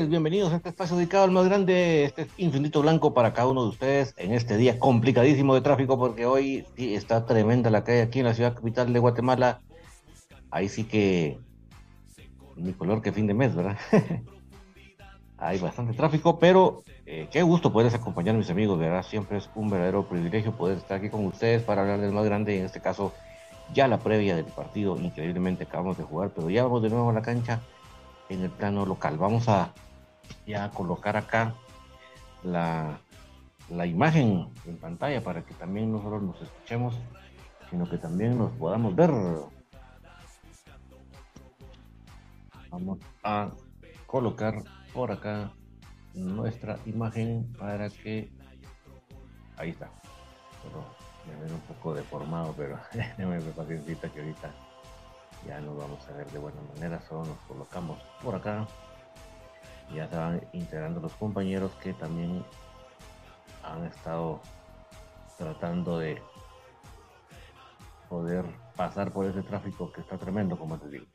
Bienvenidos a este espacio dedicado al más grande, este infinito blanco para cada uno de ustedes en este día complicadísimo de tráfico porque hoy sí está tremenda la calle aquí en la ciudad capital de Guatemala ahí sí que mi color que fin de mes, ¿verdad? Hay bastante tráfico, pero eh, qué gusto poderles acompañar, mis amigos, ¿verdad? Siempre es un verdadero privilegio poder estar aquí con ustedes para hablar del más grande, en este caso ya la previa del partido, increíblemente acabamos de jugar, pero ya vamos de nuevo a la cancha en el plano local. Vamos a ya colocar acá la, la imagen en pantalla para que también nosotros nos escuchemos, sino que también nos podamos ver. Vamos a colocar por acá nuestra imagen para que ahí está. Pero me ven un poco deformado, pero me paciencia que ahorita ya nos vamos a ver de buena manera. Solo nos colocamos por acá. Ya se van integrando los compañeros que también han estado tratando de poder pasar por ese tráfico que está tremendo, como te digo.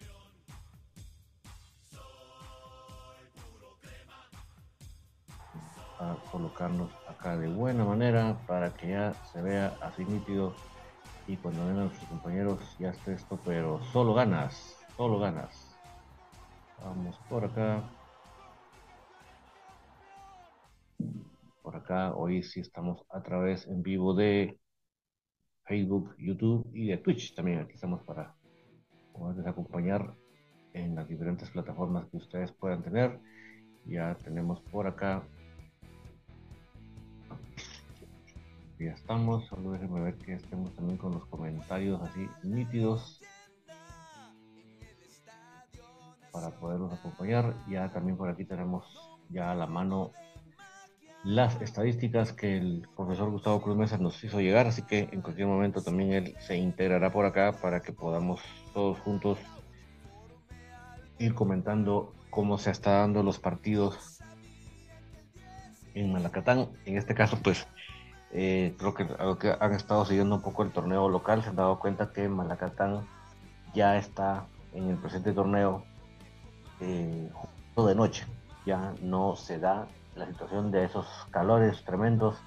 a colocarnos acá de buena manera para que ya se vea así nítido y cuando vengan nuestros compañeros ya esté esto, pero solo ganas, solo ganas. Vamos por acá. Por acá, hoy sí estamos a través en vivo de Facebook, YouTube y de Twitch también. Aquí estamos para poderles acompañar en las diferentes plataformas que ustedes puedan tener. Ya tenemos por acá ya estamos, solo déjenme ver que estemos también con los comentarios así nítidos para poderlos acompañar. Ya también por aquí tenemos ya a la mano las estadísticas que el profesor Gustavo Cruz Mesa nos hizo llegar, así que en cualquier momento también él se integrará por acá para que podamos todos juntos ir comentando cómo se está dando los partidos en Malacatán. En este caso, pues eh, creo que, que han estado siguiendo un poco el torneo local se han dado cuenta que Malacatán ya está en el presente torneo eh, de noche. Ya no se da la situación de esos calores tremendos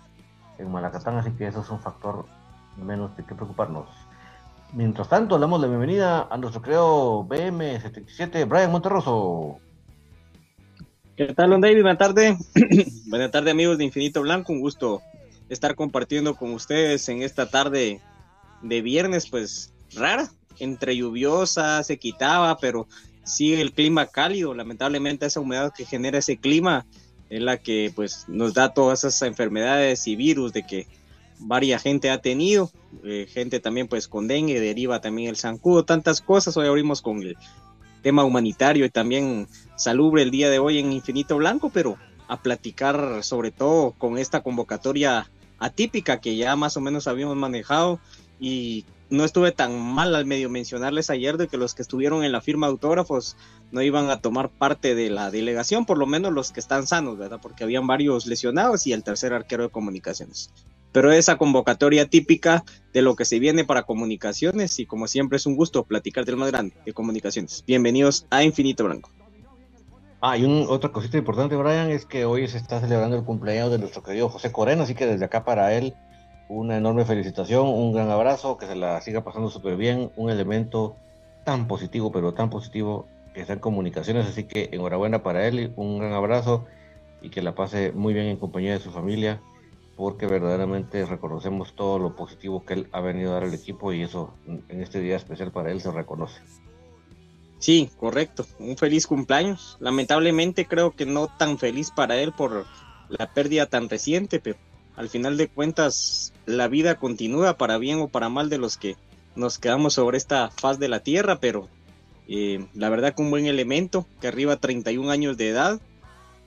en Malacatán, así que eso es un factor menos de que preocuparnos. Mientras tanto, damos la bienvenida a nuestro creo BM77, Brian Monterroso. ¿Qué tal, don David? Buenas tardes. Buenas tardes, amigos de Infinito Blanco. Un gusto estar compartiendo con ustedes en esta tarde de viernes, pues rara, entre lluviosa, se quitaba, pero sigue el clima cálido. Lamentablemente esa humedad que genera ese clima es la que pues nos da todas esas enfermedades y virus de que varia gente ha tenido, eh, gente también pues con dengue, deriva también el zancudo, tantas cosas. Hoy abrimos con el tema humanitario y también salubre el día de hoy en Infinito Blanco, pero a platicar sobre todo con esta convocatoria atípica que ya más o menos habíamos manejado y no estuve tan mal al medio mencionarles ayer de que los que estuvieron en la firma de autógrafos no iban a tomar parte de la delegación, por lo menos los que están sanos, ¿verdad? Porque habían varios lesionados y el tercer arquero de comunicaciones. Pero esa convocatoria típica de lo que se viene para comunicaciones y como siempre es un gusto platicar del más grande de comunicaciones. Bienvenidos a Infinito Blanco. Ah, y un, otra cosita importante, Brian, es que hoy se está celebrando el cumpleaños de nuestro querido José Corena, así que desde acá para él una enorme felicitación, un gran abrazo, que se la siga pasando súper bien, un elemento tan positivo, pero tan positivo que está en comunicaciones, así que enhorabuena para él, un gran abrazo y que la pase muy bien en compañía de su familia, porque verdaderamente reconocemos todo lo positivo que él ha venido a dar al equipo y eso en este día especial para él se reconoce. Sí, correcto. Un feliz cumpleaños. Lamentablemente creo que no tan feliz para él por la pérdida tan reciente, pero al final de cuentas la vida continúa para bien o para mal de los que nos quedamos sobre esta faz de la tierra, pero eh, la verdad que un buen elemento, que arriba 31 años de edad,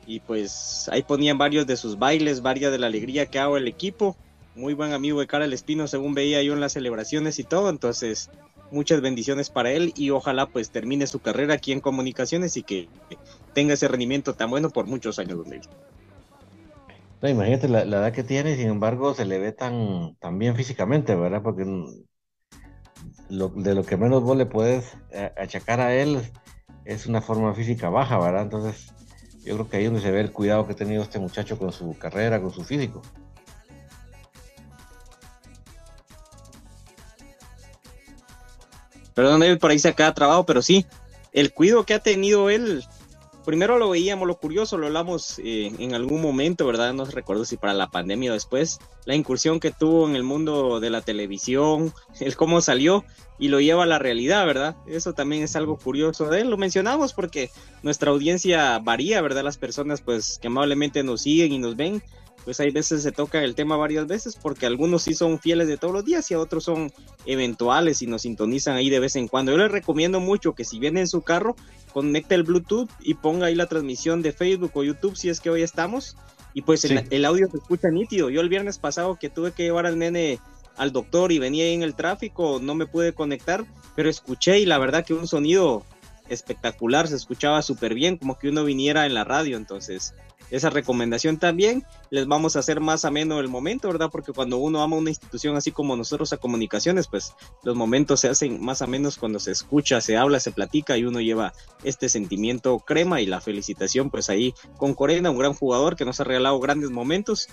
y pues ahí ponían varios de sus bailes, varias de la alegría que hago el equipo, muy buen amigo de Cara Espino según veía yo en las celebraciones y todo, entonces muchas bendiciones para él y ojalá pues termine su carrera aquí en comunicaciones y que tenga ese rendimiento tan bueno por muchos años. No, imagínate la, edad que tiene, sin embargo, se le ve tan, tan bien físicamente, ¿verdad? Porque de lo que menos vos le puedes eh, achacar a él es una forma física baja, ¿verdad? Entonces, yo creo que ahí es donde se ve el cuidado que ha tenido este muchacho con su carrera, con su físico. Perdón, David, por ahí se acaba trabado, pero sí, el cuidado que ha tenido él primero lo veíamos, lo curioso, lo hablamos eh, en algún momento, ¿verdad? No recuerdo si para la pandemia o después, la incursión que tuvo en el mundo de la televisión, el cómo salió y lo lleva a la realidad, ¿verdad? Eso también es algo curioso de él, lo mencionamos porque nuestra audiencia varía, ¿verdad? Las personas pues que amablemente nos siguen y nos ven, pues hay veces se toca el tema varias veces porque algunos sí son fieles de todos los días y otros son eventuales y nos sintonizan ahí de vez en cuando. Yo les recomiendo mucho que si viene en su carro, conecte el Bluetooth y ponga ahí la transmisión de Facebook o YouTube si es que hoy estamos. Y pues el, audio se escucha nítido. Yo el viernes pasado que tuve que llevar al nene al doctor y venía ahí en el tráfico, no me pude conectar, pero escuché y la verdad que un sonido espectacular, se escuchaba súper bien, como que uno viniera en la radio. Entonces, esa recomendación también. Les vamos a hacer más ameno el momento, ¿verdad? Porque cuando uno ama una institución así como nosotros a comunicaciones, pues los momentos se hacen más amenos cuando se escucha, se habla, se platica y uno lleva este sentimiento crema y la felicitación, pues ahí con Corena, un gran jugador que nos ha regalado grandes momentos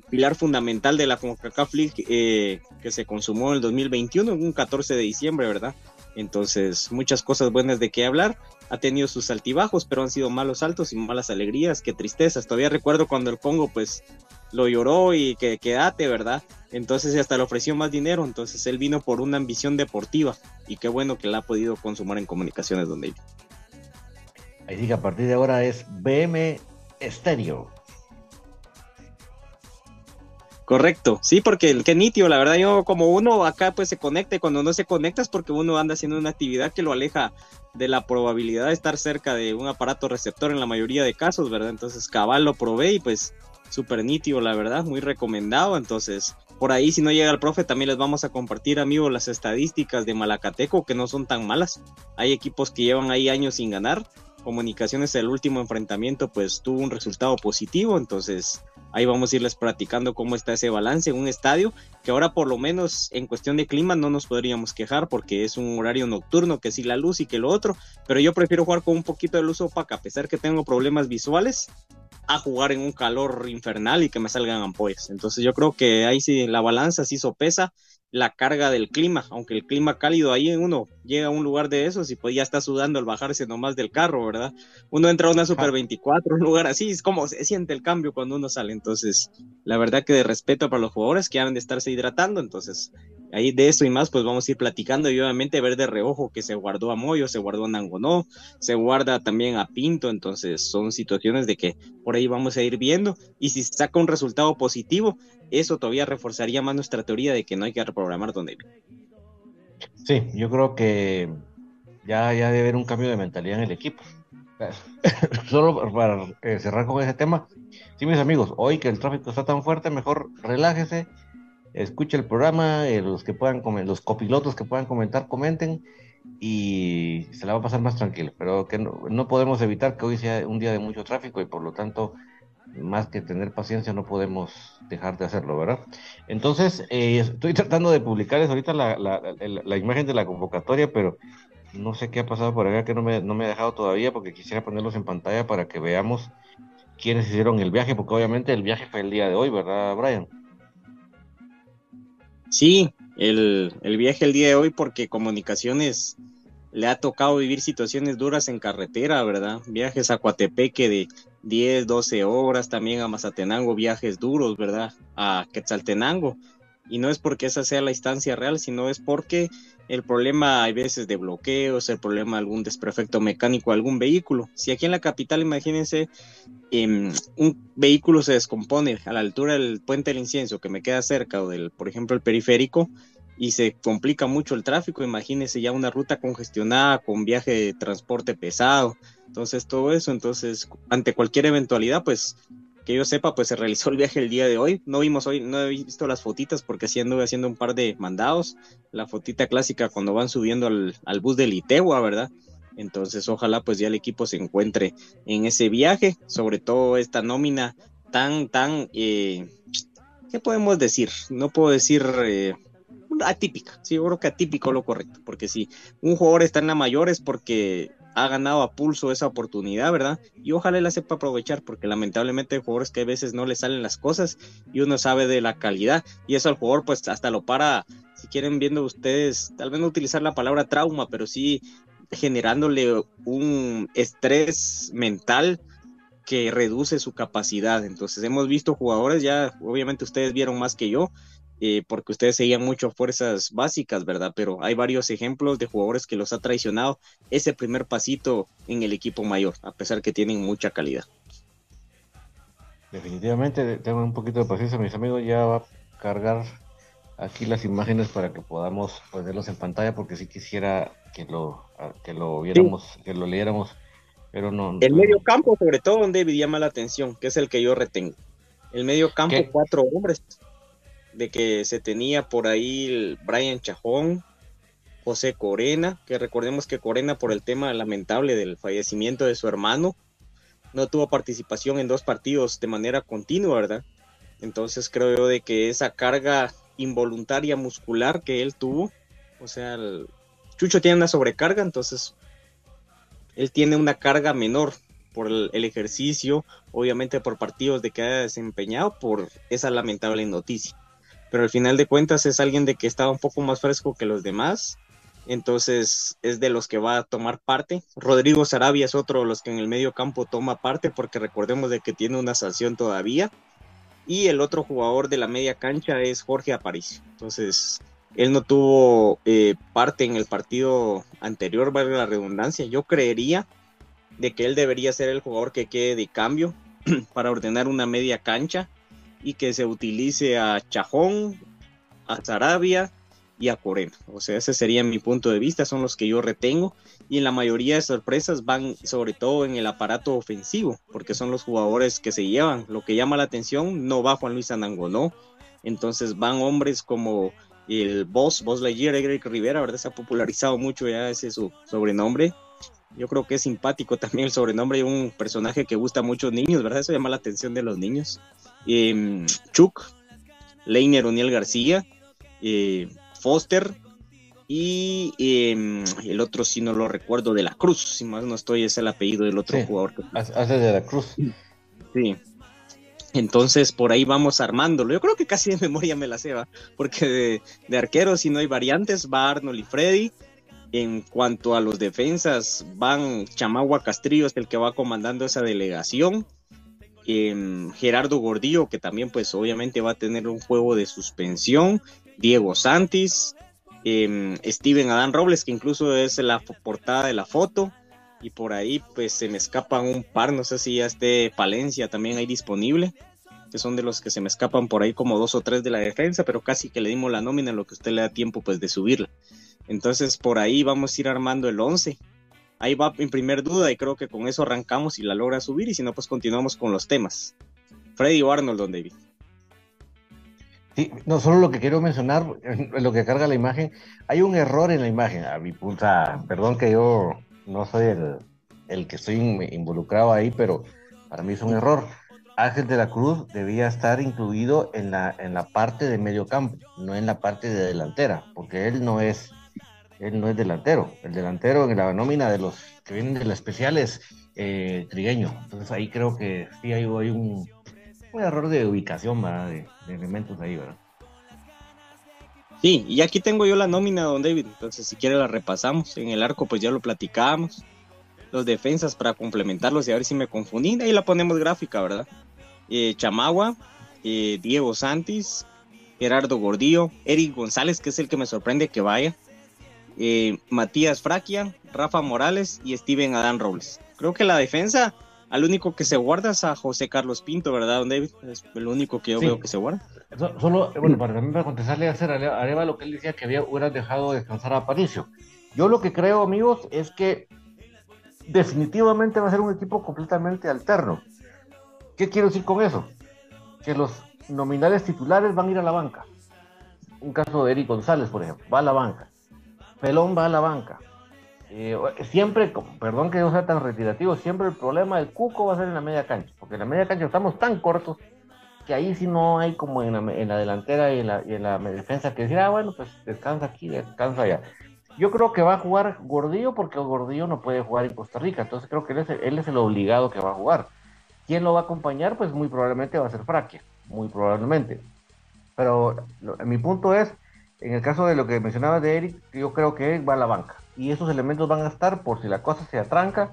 pilar fundamental de la CONCACAF League eh, que se consumó en el 2021, un 14 de diciembre, ¿verdad? Entonces, muchas cosas buenas de qué hablar. Ha tenido sus altibajos, pero han sido malos altos y malas alegrías, qué tristezas. Todavía recuerdo cuando el Congo, pues, lo lloró y que quédate, ¿verdad? Entonces hasta le ofreció más dinero, entonces él vino por una ambición deportiva y qué bueno que la ha podido consumar en comunicaciones donde vive. Ahí sí que a partir de ahora es BM Estéreo. Correcto, sí, porque el que nitio, la verdad, yo como uno acá pues se conecte, cuando no se conecta es porque uno anda haciendo una actividad que lo aleja de la probabilidad de estar cerca de un aparato receptor en la mayoría de casos, ¿verdad? Entonces cabal lo probé y pues súper nitio, la verdad, muy recomendado, entonces por ahí si no llega el profe también les vamos a compartir amigos las estadísticas de Malacateco que no son tan malas, hay equipos que llevan ahí años sin ganar, Comunicaciones el último enfrentamiento pues tuvo un resultado positivo, entonces Ahí vamos a irles practicando cómo está ese balance en un estadio que ahora por lo menos en cuestión de clima no nos podríamos quejar porque es un horario nocturno que sí la luz y que lo otro, pero yo prefiero jugar con un poquito de luz opaca a pesar que tengo problemas visuales a jugar en un calor infernal y que me salgan ampollas. Entonces yo creo que ahí sí la balanza sí sopesa la carga del clima, aunque el clima cálido ahí uno llega a un lugar de esos y pues ya está sudando al bajarse nomás del carro, ¿verdad? Uno entra a una Super 24, un lugar así, es como se siente el cambio cuando uno sale, entonces la verdad que de respeto para los jugadores que han de estarse hidratando, entonces ahí de eso y más, pues vamos a ir platicando y obviamente ver de reojo que se guardó a Moyo, se guardó a Nangonó, se guarda también a Pinto, entonces son situaciones de que por ahí vamos a ir viendo. Y si saca un resultado positivo, eso todavía reforzaría más nuestra teoría de que no hay que reprogramar donde Sí, yo creo que ya, ya debe haber un cambio de mentalidad en el equipo. Solo para eh, cerrar con ese tema, sí, mis amigos, hoy que el tráfico está tan fuerte, mejor relájese, escuche el programa, eh, los que puedan los copilotos que puedan comentar, comenten y se la va a pasar más tranquilo. Pero que no, podemos evitar que hoy sea un día de mucho tráfico y por lo tanto, más que tener paciencia, no podemos dejar de hacerlo, ¿verdad? Entonces, eh, estoy tratando de publicarles ahorita la, la, imagen de la convocatoria, pero no sé qué ha pasado por acá que no me, no me ha dejado todavía porque quisiera ponerlos en pantalla para que veamos quiénes hicieron el viaje, porque obviamente el viaje fue el día de hoy, ¿verdad, Brian? Sí, el, viaje el día de hoy porque comunicaciones le ha tocado vivir situaciones duras en carretera, ¿verdad? Viajes a Coatepeque de 10, 12 horas, también a Mazatenango, viajes duros, ¿verdad? A Quetzaltenango. Y no es porque esa sea la instancia real, sino es porque el problema hay veces de bloqueos, el problema de algún desperfecto mecánico algún vehículo. Si aquí en la capital, imagínense, em, un vehículo se descompone a la altura del puente del incienso que me queda cerca o del, por ejemplo, el periférico y se complica mucho el tráfico, imagínense ya una ruta congestionada con viaje de transporte pesado. Entonces todo eso, entonces ante cualquier eventualidad, pues que yo sepa, pues se realizó el viaje el día de hoy. No vimos hoy, no he visto las fotitas porque sí anduve haciendo un par de mandados. La fotita clásica cuando van subiendo al, bus de Litegua, ¿verdad? Entonces, ojalá pues ya el equipo se encuentre en ese viaje, sobre todo esta nómina tan, tan, eh, ¿qué podemos decir? No puedo decir eh, atípica, sí, yo creo que atípico lo correcto, porque si un jugador está en la mayor es porque ha ganado a pulso esa oportunidad, ¿verdad? Y ojalá la sepa aprovechar, porque lamentablemente hay jugadores que a veces no le salen las cosas y uno sabe de la calidad y eso al jugador pues hasta lo para si quieren viendo ustedes, tal vez no utilizar la palabra trauma, pero sí generándole un estrés mental que reduce su capacidad. Entonces hemos visto jugadores, ya obviamente ustedes vieron más que yo, eh, porque ustedes seguían mucho fuerzas básicas, ¿verdad? Pero hay varios ejemplos de jugadores que los ha traicionado ese primer pasito en el equipo mayor, a pesar que tienen mucha calidad. Definitivamente, tengo un poquito de paciencia, mis amigos, ya va a cargar aquí las imágenes para que podamos ponerlos en pantalla, porque sí quisiera que lo, que lo viéramos, que lo leyéramos, pero no. El medio campo, sobre todo, donde llama la atención, que es el que yo retengo. El medio campo, cuatro hombres, de que se tenía por ahí Brian Chajón, José Corena, que recordemos que Corena por el tema lamentable del fallecimiento de su hermano, no tuvo participación en dos partidos de manera continua, ¿verdad? Entonces creo yo de que esa carga involuntaria muscular que él tuvo, o sea, Chucho tiene una sobrecarga, entonces él tiene una carga menor por el, ejercicio, obviamente por partidos de que ha desempeñado, por esa lamentable noticia pero al final de cuentas es alguien de que estaba un poco más fresco que los demás, entonces es de los que va a tomar parte. Rodrigo Sarabia es otro de los que en el medio campo toma parte, porque recordemos de que tiene una sanción todavía, y el otro jugador de la media cancha es Jorge Aparicio, entonces él no tuvo eh, parte en el partido anterior, valga la redundancia, yo creería de que él debería ser el jugador que quede de cambio para ordenar una media cancha y que se utilice a Chajón, a Sarabia y a Corena. O sea, ese sería mi punto de vista, son los que yo retengo. Y en la mayoría de sorpresas van sobre todo en el aparato ofensivo, porque son los jugadores que se llevan. Lo que llama la atención, no va Juan Luis Anangonó. Entonces van hombres como el Boss, Boss Lightyear, Eric Rivera, ¿verdad? Se ha popularizado mucho ya ese su sobrenombre. Yo creo que es simpático también el sobrenombre de un personaje que gusta a muchos niños, ¿verdad? Eso llama la atención de los niños. Em, Chuck, Leiner O'Neill García, eh, Foster y em, el otro, si no lo recuerdo, de la Cruz, si más no estoy, es el apellido del otro jugador. Hace de la Cruz. Sí. Entonces por ahí vamos armándolo. Yo creo que casi de memoria me la ceba, porque de, de arqueros, si no hay variantes, va Arnold y Freddy. En cuanto a los defensas, van Chamagua Castrillo, es el que va comandando esa delegación. Gerardo Gordillo, que también pues obviamente va a tener un juego de suspensión, Diego Santis, em, Steven Adán Robles, que incluso es la portada de la foto, y por ahí pues se me escapan un par, no sé si ya esté Palencia también ahí disponible, que son de los que se me escapan por ahí como dos o tres de la defensa, pero casi que le dimos la nómina lo que usted le da tiempo pues de subirla. Entonces por ahí vamos a ir armando el 11 ahí va en primer duda y creo que con eso arrancamos y la logra subir y si no pues continuamos con los temas. Freddy o Arnold, don David. Sí, no, solo lo que quiero mencionar, lo que carga la imagen, hay un error en la imagen, a mi punta, perdón que yo no soy el, el que estoy involucrado ahí, pero para mí es un error. Ángel de la Cruz debía estar incluido en la, en la parte de medio campo, no en la parte de delantera, porque él no es él no es delantero. El delantero en la nómina de los que vienen de la especial es eh, Trigueño. Entonces ahí creo que sí hay, un, error de ubicación, ¿verdad? De, elementos ahí, ¿verdad? Sí, y aquí tengo yo la nómina, don David. Entonces, si quiere la repasamos. En el arco, pues ya lo platicábamos. Los defensas para complementarlos y a ver si me confundí. Ahí la ponemos gráfica, ¿verdad? Eh, Chamagua, eh, Diego Santis, Gerardo Gordillo, Eric González, que es el que me sorprende que vaya. Eh, Matías Fraquia, Rafa Morales y Steven Adán Robles. Creo que la defensa, al único que se guarda es a José Carlos Pinto, ¿verdad, don David? Es el único que yo veo que se guarda. Solo, bueno, para también para contestarle a hacer Areva lo que él decía que había, hubiera dejado descansar a Aparicio. Yo lo que creo, amigos, es que definitivamente va a ser un equipo completamente alterno. ¿Qué quiero decir con eso? Que los nominales titulares van a ir a la banca. Un caso de Eric González, por ejemplo, va a la banca. Pelón va a la banca. Eh, siempre, perdón que yo sea tan retirativo, siempre el problema del Cuco va a ser en la media cancha, porque en la media cancha estamos tan cortos que ahí sí no hay como en la, delantera y en la, defensa que decir, ah, bueno, pues descansa aquí, descansa allá. Yo creo que va a jugar Gordillo porque Gordillo no puede jugar en Costa Rica, entonces creo que él es, él es el obligado que va a jugar. ¿Quién lo va a acompañar? Pues muy probablemente va a ser Fraquia, muy probablemente. Pero mi punto es en el caso de lo que mencionaba de Eric, yo creo que Eric va a la banca. Y esos elementos van a estar por si la cosa se atranca,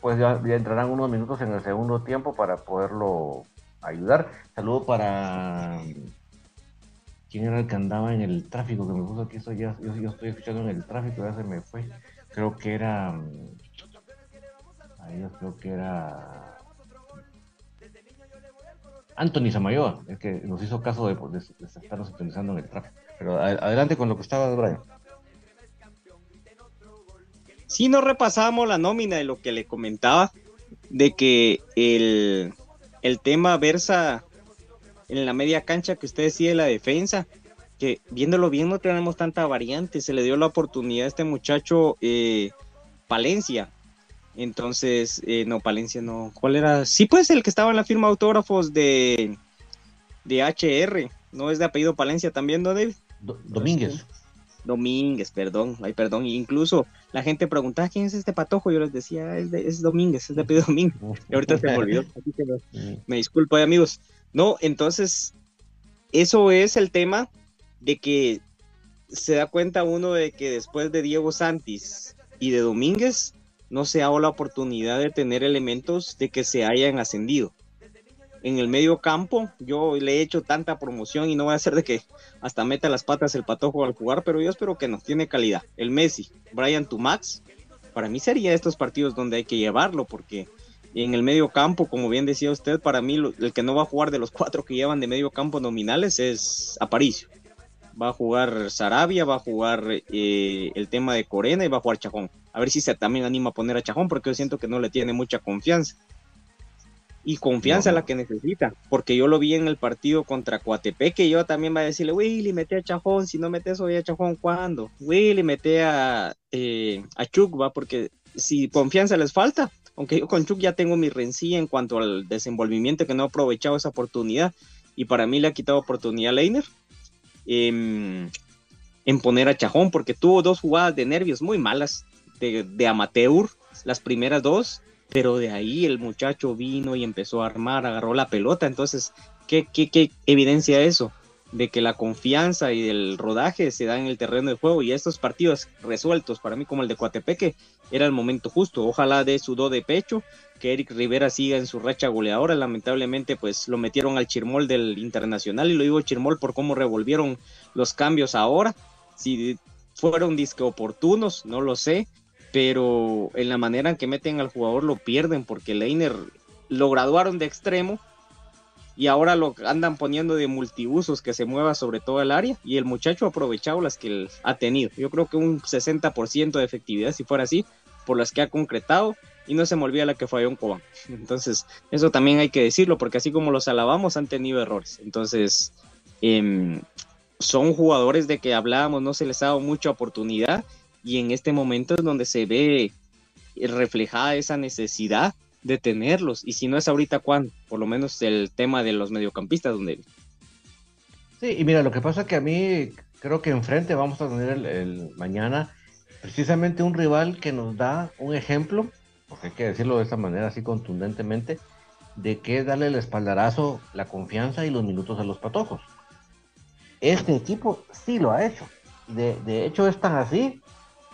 pues ya, entrarán unos minutos en el segundo tiempo para poderlo ayudar. Saludo para... ¿Quién era el que andaba en el tráfico que me puso aquí? Estoy ya, yo, estoy escuchando en el tráfico, ya se me fue. Creo que era... Ahí yo creo que era... Anthony Samayoa, el que nos hizo caso de, estarnos utilizando en el tráfico. Pero adelante con lo que estaba Brian. Si nos repasamos la nómina de lo que le comentaba, de que el, el tema versa en la media cancha que usted decía de la defensa, que viéndolo bien no tenemos tanta variante, se le dio la oportunidad a este muchacho eh, Palencia. Entonces, eh, no, Palencia no. ¿Cuál era? Sí, pues el que estaba en la firma autógrafos de, de HR, no es de apellido Palencia también, ¿no, David? Domínguez. Domínguez, perdón, ay, perdón. Incluso la gente preguntaba quién es este patojo. Yo les decía, es, es Domínguez, es de apellido Domínguez. Y ahorita se me olvidó. me, disculpo, amigos. No, entonces, eso es el tema de que se da cuenta uno de que después de Diego Santis y de Domínguez, no se ha dado la oportunidad de tener elementos de que se hayan ascendido en el medio campo. Yo le he hecho tanta promoción y no voy a hacer de que hasta meta las patas el patojo al jugar, pero yo espero que no, tiene calidad. El Messi, Brian Tumax, para mí sería estos partidos donde hay que llevarlo, porque en el medio campo, como bien decía usted, para mí el que no va a jugar de los cuatro que llevan de medio campo nominales es Aparicio. Va a jugar Sarabia, va a jugar eh, el tema de Corena y va a jugar Chajón. A ver si se también anima a poner a Chajón, porque yo siento que no le tiene mucha confianza y confianza la que necesita, porque yo lo vi en el partido contra Coatepeque, yo también va a decirle, Willy, mete a Chajón, si no metes hoy a Chajón, ¿cuándo? Willy, mete a, eh, a Chuk, va, porque si confianza les falta, aunque yo con Chuk ya tengo mi rencilla en cuanto al desenvolvimiento que no he aprovechado esa oportunidad, y para mí le ha quitado oportunidad a Leiner em, en poner a Chajón, porque tuvo dos jugadas de nervios muy malas, de, de amateur, las primeras dos, pero de ahí el muchacho vino y empezó a armar, agarró la pelota, entonces, ¿qué, qué, qué evidencia eso? De que la confianza y el rodaje se da en el terreno de juego y estos partidos resueltos, para mí como el de Coatepeque, era el momento justo. Ojalá de sudó de pecho, que Eric Rivera siga en su racha goleadora. Lamentablemente, pues lo metieron al chirmol del Internacional y lo digo chirmol por cómo revolvieron los cambios ahora. Si fueron disque oportunos, no lo sé, pero en la manera en que meten al jugador lo pierden porque Leiner lo graduaron de extremo y ahora lo andan poniendo de multiusos que se mueva sobre todo el área y el muchacho ha aprovechado las que él ha tenido. Yo creo que un 60% de efectividad si fuera así por las que ha concretado y no se me olvida la que falló en Cobán. Entonces, eso también hay que decirlo porque así como los alabamos han tenido errores. Entonces, em, son jugadores de que hablábamos, no se les ha dado mucha oportunidad y en este momento es donde se ve reflejada esa necesidad de tenerlos. Y si no es ahorita, ¿cuándo? Por lo menos el tema de los mediocampistas, donde... Sí, y mira, lo que pasa es que a mí creo que enfrente vamos a tener el, mañana precisamente un rival que nos da un ejemplo, porque hay que decirlo de esta manera así contundentemente, de que darle el espaldarazo, la confianza y los minutos a los patojos. Este equipo sí lo ha hecho. De, de hecho es tan así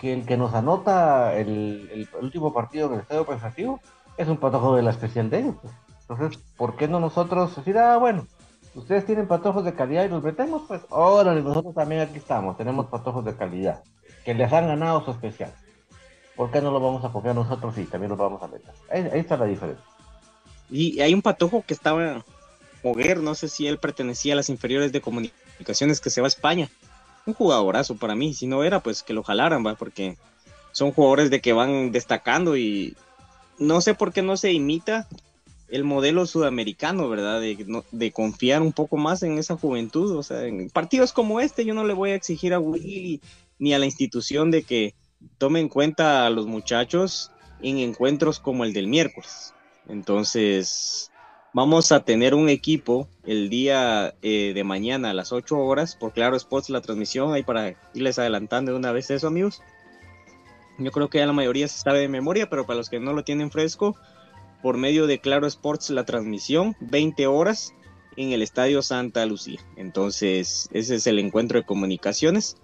que el que nos anota el, último partido del estadio pensativo es un patojo de la especial de ellos. Entonces, ¿por qué no nosotros decir, ah, bueno, ustedes tienen patojos de calidad y los metemos? Pues ahora nosotros también aquí estamos, tenemos patojos de calidad que les han ganado su especial. ¿Por qué no lo vamos a copiar nosotros? Sí, también lo vamos a meter. Ahí, está la diferencia. Y hay un patojo que estaba Hoguer, no sé si él pertenecía a las inferiores de comunicaciones que se va a España un jugadorazo para mí. Si no era, pues que lo jalaran, va, porque son jugadores de que van destacando y no sé por qué no se imita el modelo sudamericano, ¿verdad? De, de confiar un poco más en esa juventud. O sea, en partidos como este yo no le voy a exigir a Willy ni a la institución de que tome en cuenta a los muchachos en encuentros como el del miércoles. Entonces, Vamos a tener un equipo el día eh, de mañana a las 8 horas por Claro Sports la transmisión, ahí para irles adelantando de una vez eso amigos. Yo creo que ya la mayoría se sabe de memoria, pero para los que no lo tienen fresco, por medio de Claro Sports la transmisión, 20 horas, en el Estadio Santa Lucía. Entonces, ese es el encuentro de comunicaciones.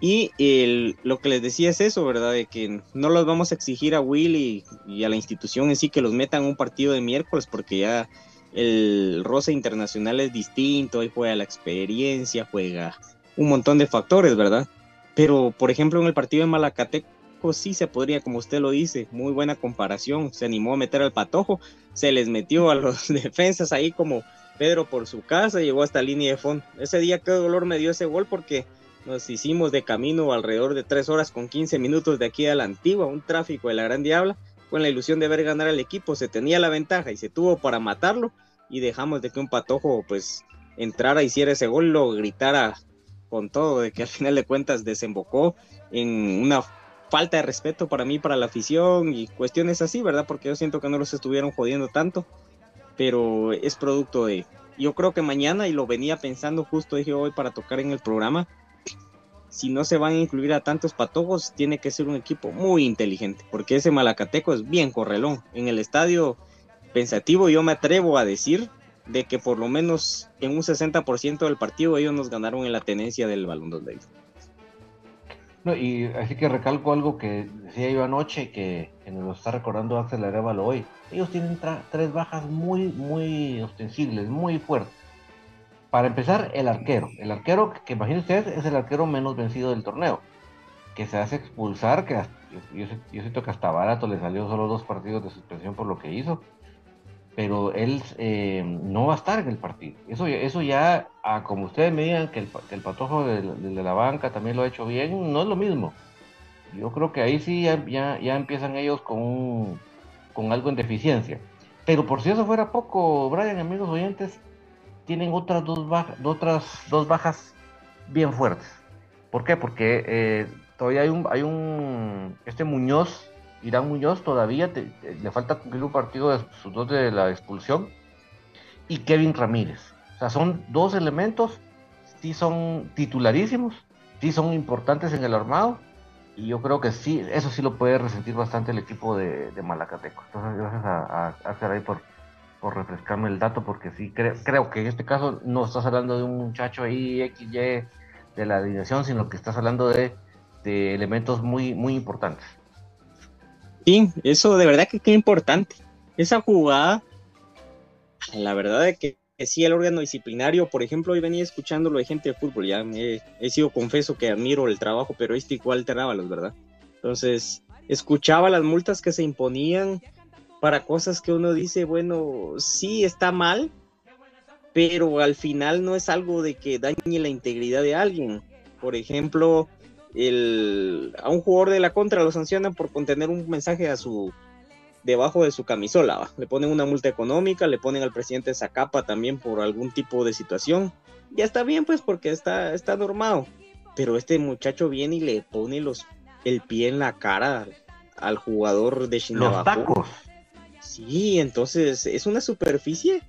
Y el, lo que les decía es eso, ¿verdad? De que no los vamos a exigir a Will y, a la institución en sí que los metan un partido de miércoles porque ya el rosa internacional es distinto, ahí juega la experiencia, juega un montón de factores, ¿verdad? Pero, por ejemplo, en el partido de Malacateco sí se podría, como usted lo dice, muy buena comparación. Se animó a meter al patojo, se les metió a los defensas ahí como Pedro por su casa, llegó hasta línea de fondo. Ese día qué dolor me dio ese gol porque nos hicimos de camino alrededor de tres horas con 15 minutos de aquí a la antigua, un tráfico de la gran diabla, con la ilusión de ver ganar al equipo, se tenía la ventaja y se tuvo para matarlo y dejamos de que un patojo pues entrara, hiciera ese gol, lo gritara con todo, de que al final de cuentas desembocó en una falta de respeto para mí, para la afición y cuestiones así, ¿verdad? Porque yo siento que no los estuvieron jodiendo tanto, pero es producto de... Yo creo que mañana, y lo venía pensando justo, dije hoy para tocar en el programa, si no se van a incluir a tantos patojos, tiene que ser un equipo muy inteligente, porque ese Malacateco es bien correlón. En el estadio pensativo yo me atrevo a decir de que por lo menos en un 60% del partido ellos nos ganaron en la tenencia del balón donde no, y así que recalco algo que decía yo anoche que, que nos lo está recordando Axel Arevalo hoy. Ellos tienen tres bajas muy, muy ostensibles, muy fuertes. Para empezar, el arquero. El arquero, que imagínense ustedes, es el arquero menos vencido del torneo. Que se hace expulsar, que yo, siento que hasta barato le salió solo dos partidos de suspensión por lo que hizo. Pero él eh, no va a estar en el partido. Eso, eso ya, como ustedes me digan que el, patojo de, la banca también lo ha hecho bien, no es lo mismo. Yo creo que ahí sí ya, ya, empiezan ellos con, con algo en deficiencia. Pero por si eso fuera poco, Brian, amigos oyentes, tienen otras dos, bajas, otras dos bajas bien fuertes. ¿Por qué? Porque eh, todavía hay un, hay un, este Muñoz, Irán Muñoz, todavía le falta cumplir un partido de sus dos de la expulsión, y Kevin Ramírez. O sea, son dos elementos, sí son titularísimos, sí son importantes en el armado, y yo creo que sí, eso sí lo puede resentir bastante el equipo de, Malacateco. Entonces, gracias a, a, por, por refrescarme el dato, porque sí creo que en este caso no estás hablando de un muchacho ahí XY de la alineación, sino que estás hablando de, elementos muy, muy importantes. Sí, eso de verdad que qué importante. Esa jugada, la verdad es que, sí, el órgano disciplinario, por ejemplo, hoy venía escuchando lo de gente de fútbol, ya he, he sido confeso que admiro el trabajo periodístico igual los ¿verdad? Entonces, escuchaba las multas que se imponían para cosas que uno dice, bueno, sí está mal, pero al final no es algo de que dañe la integridad de alguien. Por ejemplo, el, a un jugador de la contra lo sancionan por contener un mensaje a su debajo de su camisola, le ponen una multa económica, le ponen al presidente esa capa también por algún tipo de situación. Ya está bien pues porque está, está normado. Pero este muchacho viene y le pone los, el pie en la cara al jugador de. Los tacos. Sí, entonces es una superficie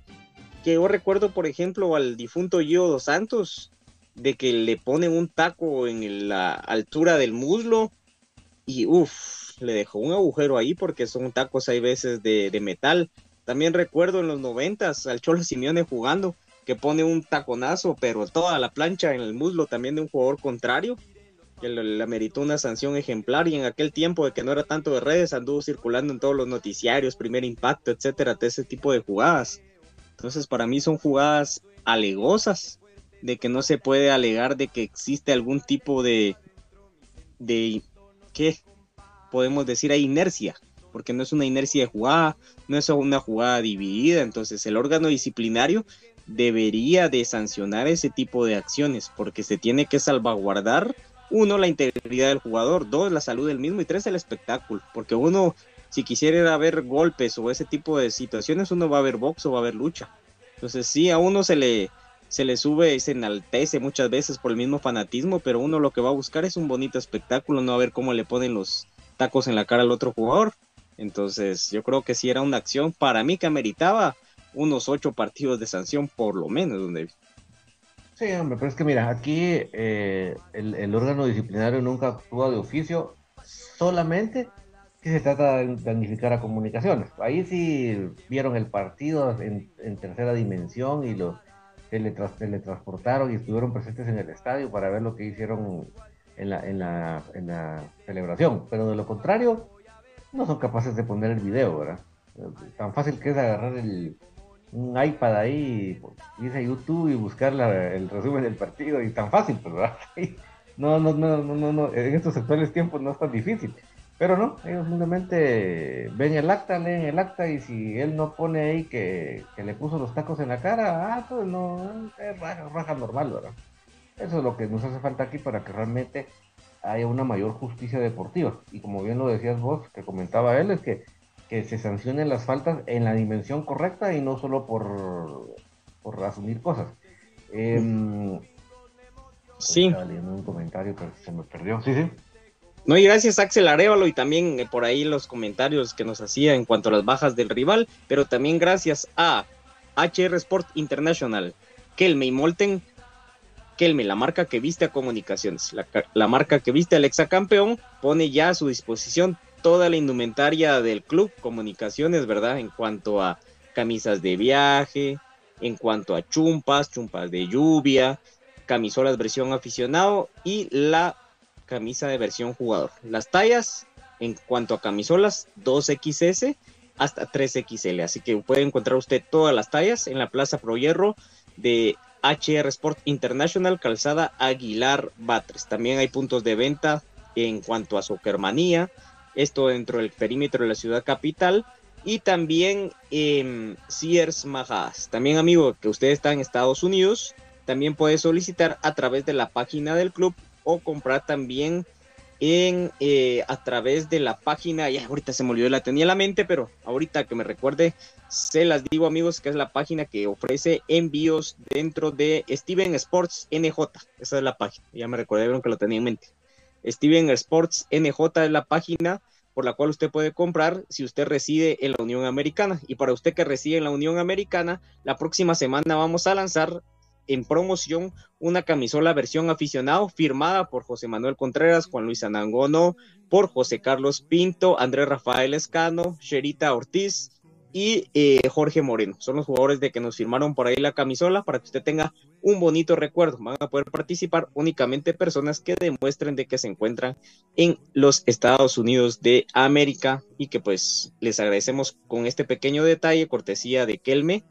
que yo recuerdo, por ejemplo, al difunto Gio dos Santos, de que le ponen un taco en la altura del muslo y uff, le dejó un agujero ahí porque son tacos hay veces de, de metal. También recuerdo en los noventas al Cholo Simeone jugando que pone un taconazo, pero toda la plancha en el muslo también de un jugador contrario que le, meritó una sanción ejemplar y en aquel tiempo de que no era tanto de redes anduvo circulando en todos los noticiarios, primer impacto, etcétera, de ese tipo de jugadas. Entonces para mí son jugadas alegosas de que no se puede alegar de que existe algún tipo de de qué podemos decir hay inercia, porque no es una inercia de jugada, no es una jugada dividida, entonces el órgano disciplinario debería de sancionar ese tipo de acciones porque se tiene que salvaguardar uno, la integridad del jugador, dos, la salud del mismo y tres, el espectáculo, porque uno, si quisiera ver golpes o ese tipo de situaciones, uno va a ver box o va a ver lucha. Entonces sí, a uno se le, se le sube y se enaltece muchas veces por el mismo fanatismo, pero uno lo que va a buscar es un bonito espectáculo, no a ver cómo le ponen los tacos en la cara al otro jugador. Entonces yo creo que sí era una acción para mí que ameritaba unos ocho partidos de sanción por lo menos, donde Sí, hombre, pero es que mira, aquí eh, el, órgano disciplinario nunca actúa de oficio, solamente que se trata de planificar a comunicaciones. Ahí sí vieron el partido en, tercera dimensión y lo, teletransportaron y estuvieron presentes en el estadio para ver lo que hicieron en la, en la, en la celebración. Pero de lo contrario, no son capaces de poner el video, ¿verdad? Tan fácil que es agarrar el, un iPad ahí, irse a YouTube y buscar el resumen del partido, y tan fácil, pues, ¿verdad? No, no, no, no, no, en estos actuales tiempos no es tan difícil. Pero no, ellos simplemente ven el acta, leen el acta y si él no pone ahí que, le puso los tacos en la cara, ah, pues no, es raja, normal, ¿verdad? Eso es lo que nos hace falta aquí para que realmente haya una mayor justicia deportiva. Y como bien lo decías vos, que comentaba él, es que, que se sancionen las faltas en la dimensión correcta y no solo por, por asumir cosas. Eh, Sí. un comentario, pero se me perdió. Sí, sí. No, y gracias Axel Arevalo y también eh, por ahí los comentarios que nos hacía en cuanto a las bajas del rival, pero también gracias a HR Sport International, Kelme y Molten, Kelme, la marca que viste a Comunicaciones, la, marca que viste al exacampeón, pone ya a su disposición toda la indumentaria del club Comunicaciones, ¿verdad? En cuanto a camisas de viaje, en cuanto a chumpas, chumpas de lluvia, camisolas versión aficionado y la camisa de versión jugador. Las tallas en cuanto a camisolas 2XS hasta 3XL, así que puede encontrar usted todas las tallas en la Plaza Pro Hierro de HR Sport International, calzada Aguilar Batres. También hay puntos de venta en cuanto a Soccermanía, esto dentro del perímetro de la ciudad capital y también en Sears Majas. También amigo, que usted está en Estados Unidos, también puede solicitar a través de la página del club o comprar también en eh, a través de la página, ya ahorita se me olvidó, la tenía en la mente, pero ahorita que me recuerde, se las digo amigos, que es la página que ofrece envíos dentro de Steven Sports NJ, esa es la página, ya me recordé que lo tenía en mente. Steven Sports NJ es la página por la cual usted puede comprar si usted reside en la Unión Americana. Y para usted que reside en la Unión Americana, la próxima semana vamos a lanzar en promoción una camisola versión aficionado firmada por José Manuel Contreras, Juan Luis Anangono, por José Carlos Pinto, Andrés Rafael Escano, Sherita Ortiz y eh, Jorge Moreno. Son los jugadores de que nos firmaron por ahí la camisola para que usted tenga un bonito recuerdo. Van a poder participar únicamente personas que demuestren de que se encuentran en los Estados Unidos de América y que pues les agradecemos con este pequeño detalle, cortesía de Kelme,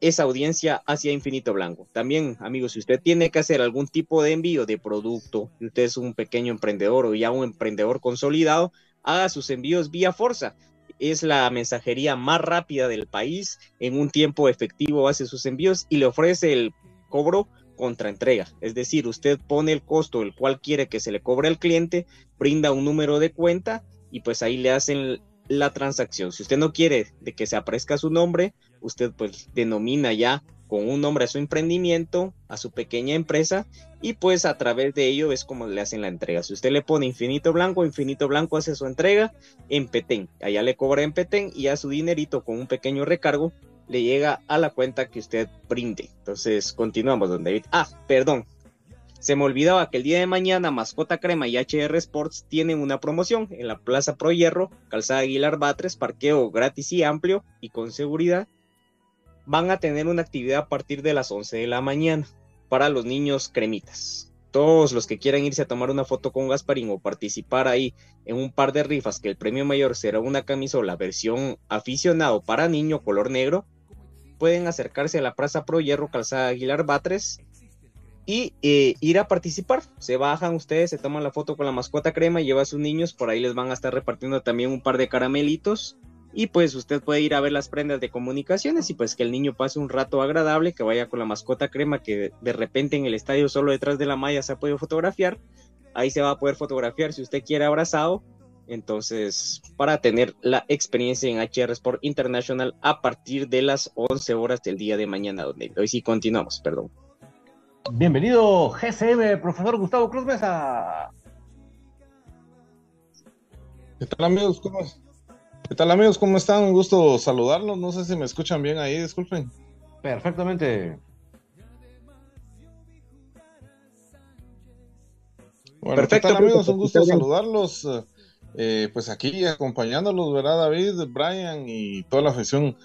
esa audiencia hacia Infinito Blanco. También, amigos, si usted tiene que hacer algún tipo de envío de producto, usted es un pequeño emprendedor o ya un emprendedor consolidado, haga sus envíos vía Forza. Es la mensajería más rápida del país. En un tiempo efectivo hace sus envíos y le ofrece el cobro contra entrega. Es decir, usted pone el costo el cual quiere que se le cobre al cliente, brinda un número de cuenta y pues ahí le hacen la transacción. Si usted no quiere de que se aparezca su nombre, usted pues denomina ya con un nombre a su emprendimiento, a su pequeña empresa, y pues a través de ello es como le hacen la entrega. Si usted le pone Infinito Blanco, Infinito Blanco hace su entrega en Petén. Allá le cobra en Petén y a su dinerito con un pequeño recargo le llega a la cuenta que usted brinde. Entonces, continuamos, don David. Ah, perdón, se me olvidaba que el día de mañana Mascota Crema y HR Sports tienen una promoción en la Plaza Pro Hierro, Calzada Aguilar Batres, parqueo gratis y amplio y con seguridad. Van a tener una actividad a partir de las 11 de la mañana para los niños cremitas. Todos los que quieran irse a tomar una foto con Gasparín o participar ahí en un par de rifas, que el premio mayor será una camisola versión aficionado para niño color negro, pueden acercarse a la Plaza Pro Hierro Calzada Aguilar Batres y eh, ir a participar. Se bajan ustedes, se toman la foto con la mascota crema, lleva a sus niños, por ahí les van a estar repartiendo también un par de caramelitos. Y pues usted puede ir a ver las prendas de comunicaciones y pues que el niño pase un rato agradable, que vaya con la mascota crema, que de repente en el estadio solo detrás de la malla se ha podido fotografiar. Ahí se va a poder fotografiar si usted quiere abrazado. Entonces, para tener la experiencia en HR Sport International a partir de las 11 horas del día de mañana, donde hoy sí continuamos, perdón. Bienvenido GCM, profesor Gustavo Cruz Mesa. ¿Qué tal amigos? ¿Cómo, ¿Qué tal amigos? ¿Cómo están? Un gusto saludarlos. No sé si me escuchan bien ahí, disculpen. Perfectamente. Bueno, ¿qué tal amigos? Un gusto saludarlos. Eh, pues aquí acompañándolos, ¿verdad, David, Brian y toda la afición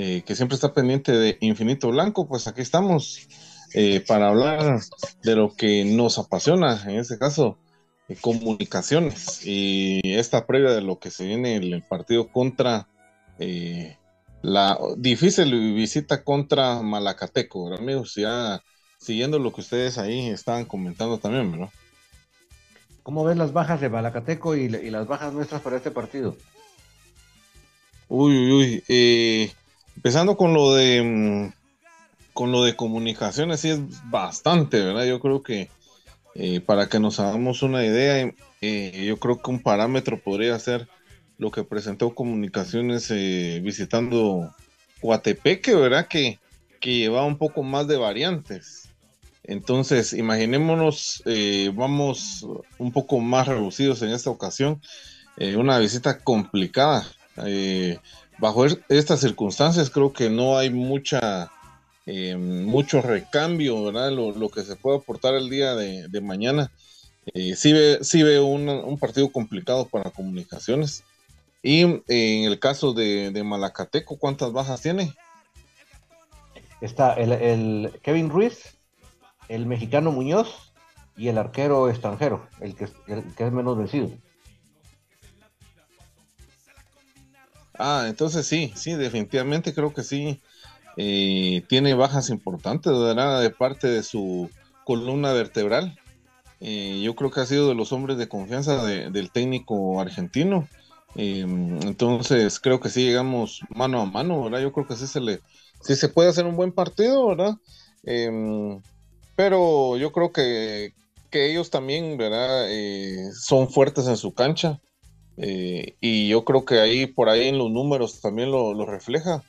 eh, que siempre está pendiente de Infinito Blanco, pues aquí estamos eh, para hablar de lo que nos apasiona, en este caso, eh, comunicaciones y esta previa de lo que se viene el, partido contra la difícil visita contra Malacateco, amigos, ya siguiendo lo que ustedes ahí estaban comentando también, ¿verdad? ¿Cómo ves las bajas de Malacateco y, y las bajas nuestras para este partido? Uy, uy, uy. Eh, empezando con lo de mm, con lo de comunicaciones, sí es bastante, ¿verdad? Yo creo que eh, para que nos hagamos una idea, eh, yo creo que un parámetro podría ser lo que presentó comunicaciones visitando Coatepeque, ¿verdad? Que, que lleva un poco más de variantes. Entonces, imaginémonos, vamos un poco más reducidos en esta ocasión, una visita complicada eh, bajo estas circunstancias creo que no hay mucha eh, mucho recambio, ¿verdad? Lo, que se puede aportar el día de, mañana. Eh, sí ve, sí ve un, partido complicado para comunicaciones. Y en el caso de, Malacateco, ¿cuántas bajas tiene? Está el, Kevin Ruiz, el mexicano Muñoz y el arquero extranjero, el que, el que es menos vencido. Ah, entonces sí, sí, definitivamente creo que sí. Eh, tiene bajas importantes, ¿verdad? De parte de su columna vertebral. Eh, yo creo que ha sido de los hombres de confianza del técnico argentino. Em, entonces creo que sí llegamos mano a mano, ¿verdad? Yo creo que sí se le, sí se puede hacer un buen partido, ¿verdad? Em, pero yo creo que, que ellos también, ¿verdad? Eh, son fuertes en su cancha. Eh, y yo creo que ahí, por ahí en los números también lo, refleja,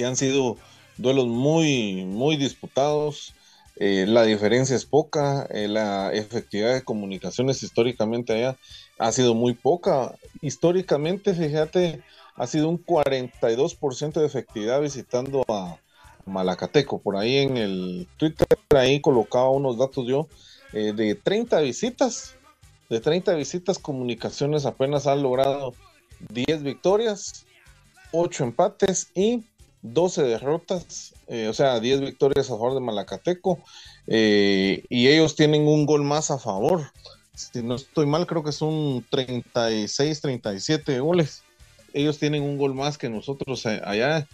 que han sido duelos muy, muy disputados. Eh, la diferencia es poca, eh, la efectividad de comunicaciones históricamente allá ha sido muy poca. Históricamente, fíjate, ha sido un 42% de efectividad visitando a Malacateco. Por ahí en el Twitter, ahí colocaba unos datos yo de 30 visitas, de 30 visitas, Comunicaciones apenas han logrado 10 victorias, 8 empates y 12 derrotas, eh, o sea, 10 victorias a favor de Malacateco, eh, y ellos tienen un gol más a favor. Si no estoy mal, creo que son 36, 37 goles. Ellos tienen un gol más que nosotros eh, allá.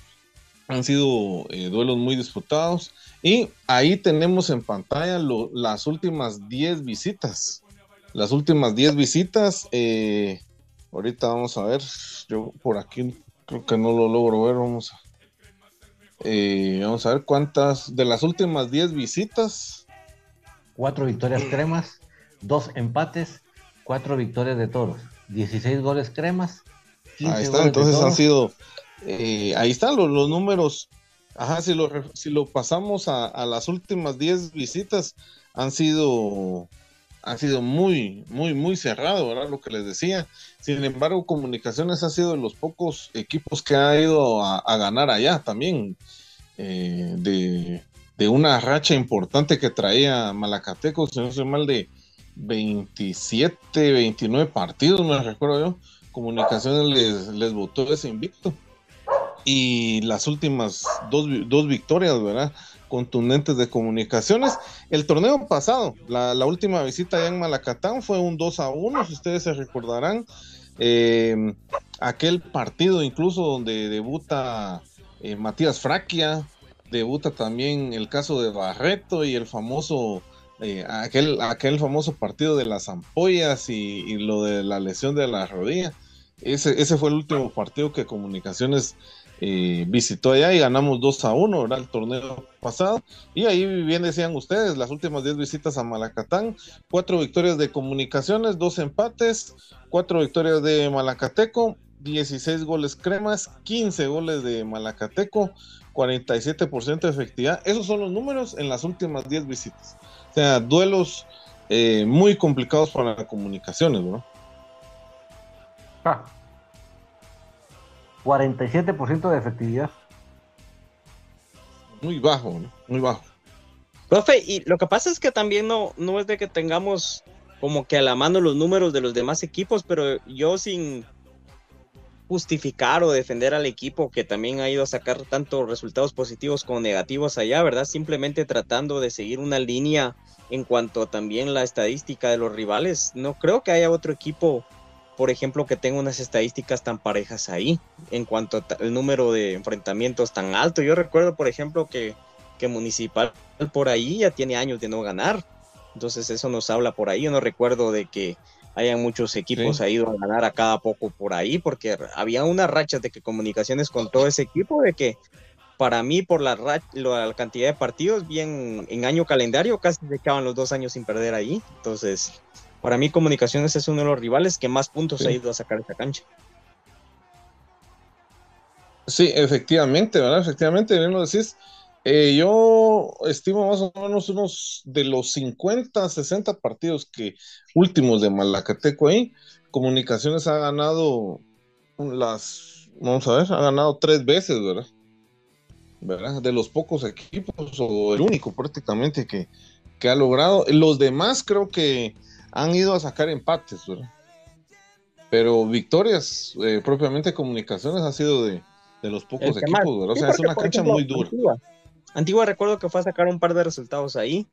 Han sido duelos muy disputados. Y ahí tenemos en pantalla las últimas 10 visitas las últimas 10 visitas. Ahorita vamos a ver. Yo por aquí creo que no lo logro ver. Vamos a, eh, vamos a ver cuántas. De las últimas 10 visitas. Cuatro victorias cremas, dos empates, cuatro victorias de toros. 16 goles cremas. ahí está, entonces han sido. Eh, ahí están los, números. Ajá, si lo, si lo pasamos a, a las últimas 10 visitas, han sido ha sido muy, muy, muy cerrado, ¿verdad? Lo que les decía. Sin embargo, Comunicaciones ha sido de los pocos equipos que ha ido a, ganar allá también. Eh, de, una racha importante que traía Malacateco, si no soy mal, de 27, 29 partidos, me recuerdo yo. Comunicaciones les, les votó ese invicto. Y las últimas dos, dos victorias, ¿verdad? Contundentes de comunicaciones. El torneo pasado, la, última visita allá en Malacatán fue un 2 a 1, si ustedes se recordarán. Eh, aquel partido incluso donde debuta eh, Matías Fraquia, debuta también el caso de Barreto y el famoso, eh, aquel, aquel famoso partido de las ampollas y, lo de la lesión de la rodilla. Ese fue el último partido que Comunicaciones eh, visitó allá y ganamos 2 a 1, ¿verdad? El torneo pasado. Y ahí bien decían ustedes, las últimas 10 visitas a Malacatán, 4 victorias de comunicaciones, 2 empates, 4 victorias de Malacateco, 16 goles cremas, 15 goles de Malacateco, 47% de efectividad. Esos son los números en las últimas 10 visitas. O sea, duelos eh, muy complicados para comunicaciones, ¿no? Ah, 47% de efectividad. Muy bajo, muy bajo. Profe, y lo que pasa es que también no, no es de que tengamos como que a la mano los números de los demás equipos, pero yo sin, justificar o defender al equipo que también ha ido a sacar tanto resultados positivos como negativos allá, ¿verdad? Simplemente tratando de seguir una línea en cuanto también la estadística de los rivales. No creo que haya otro equipo, por ejemplo, que tenga unas estadísticas tan parejas ahí, en cuanto al número de enfrentamientos tan alto. Yo recuerdo, por ejemplo, que, que Municipal por ahí ya tiene años de no ganar. Entonces eso nos habla por ahí. Yo no recuerdo de que hayan muchos equipos ha ido a ganar a cada poco por ahí, porque había una racha de que comunicaciones con todo ese equipo, de que para mí, por la, la cantidad de partidos, bien en año calendario, casi se acaban los dos años sin perder ahí. Entonces, para mí, Comunicaciones es uno de los rivales que más puntos ha ido a sacar esta cancha. Sí, efectivamente, ¿verdad? Efectivamente, bien lo decís. Eh, yo estimo más o menos unos de los 50, 60 partidos que últimos de Malacateco ahí, Comunicaciones ha ganado las, vamos a ver, ha ganado tres veces, ¿verdad? ¿verdad? De los pocos equipos, o el único prácticamente que, ha logrado. Los demás creo que han ido a sacar empates, ¿verdad? Pero victorias, eh, propiamente comunicaciones, ha sido de, los pocos equipos, ¿verdad? O sea, es una cancha muy dura. Antigua recuerdo que fue a sacar un par de resultados ahí,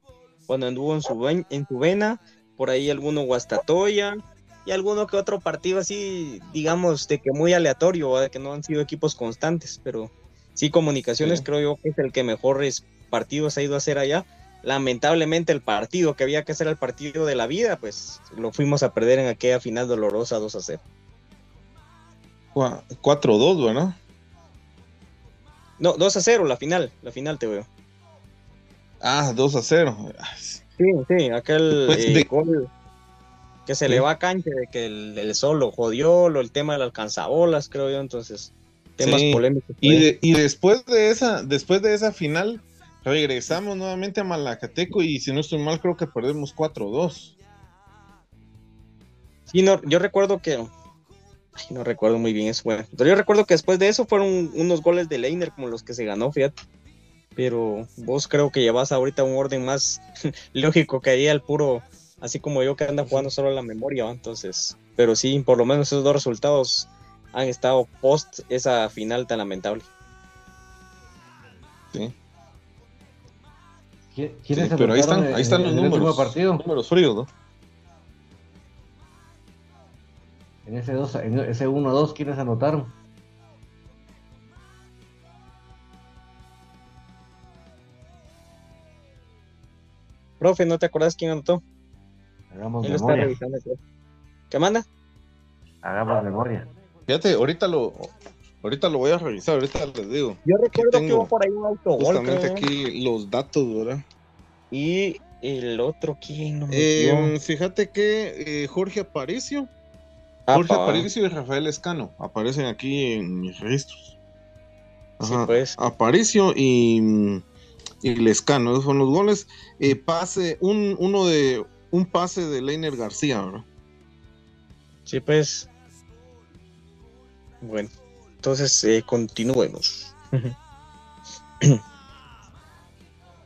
cuando anduvo en su, en su vena, por ahí alguno Guastatoya y alguno que otro partido así, digamos, de que muy aleatorio, de que no han sido equipos constantes, pero sí, Comunicaciones creo yo que es el que mejores partidos ha ido a hacer allá. Lamentablemente el partido que había que hacer el partido de la vida, pues lo fuimos a perder en aquella final dolorosa 2 a 0. 4-2, ¿verdad? No, 2 a 0 la final, la final te veo. Ah, 2 a 0. Sí, sí, aquel eh, gol que se le va a cancha de que el, sol lo jodió, lo, el tema del alcanzabolas, creo yo, entonces temas polémicos. Y, después de esa, después de esa final, regresamos nuevamente a Malacateco y si no estoy mal, creo que perdemos 4-2. Sí, no, yo recuerdo que no recuerdo muy bien eso, bueno. Pero yo recuerdo que después de eso fueron unos goles de Leiner como los que se ganó, fíjate. Pero vos creo que llevas ahorita un orden más lógico que ahí al puro, así como yo que anda jugando solo la memoria, entonces. Pero sí, por lo menos esos dos resultados han estado post esa final tan lamentable. Sí. Pero ahí están, ahí están los números, números fríos, ¿no? En ese, dos, en ese 1-2, ¿quiénes anotaron? Profe, ¿no te acuerdas quién anotó? Hagamos memoria. ¿Qué manda? Hagamos memoria. Fíjate, ahorita lo, ahorita lo voy a revisar, ahorita les digo. Yo recuerdo que hubo por ahí un autogol. Justamente aquí los datos, ¿verdad? Y el otro, ¿quién? No eh, fíjate que eh, Jorge Aparicio Jorge Aparicio y Rafael Escano aparecen aquí en mis registros. Sí, pues. Aparicio y, y Lescano, esos son los goles. Eh, pase, un, uno de un pase de Leiner García, ¿verdad? Sí, pues. Bueno, entonces eh, continuemos.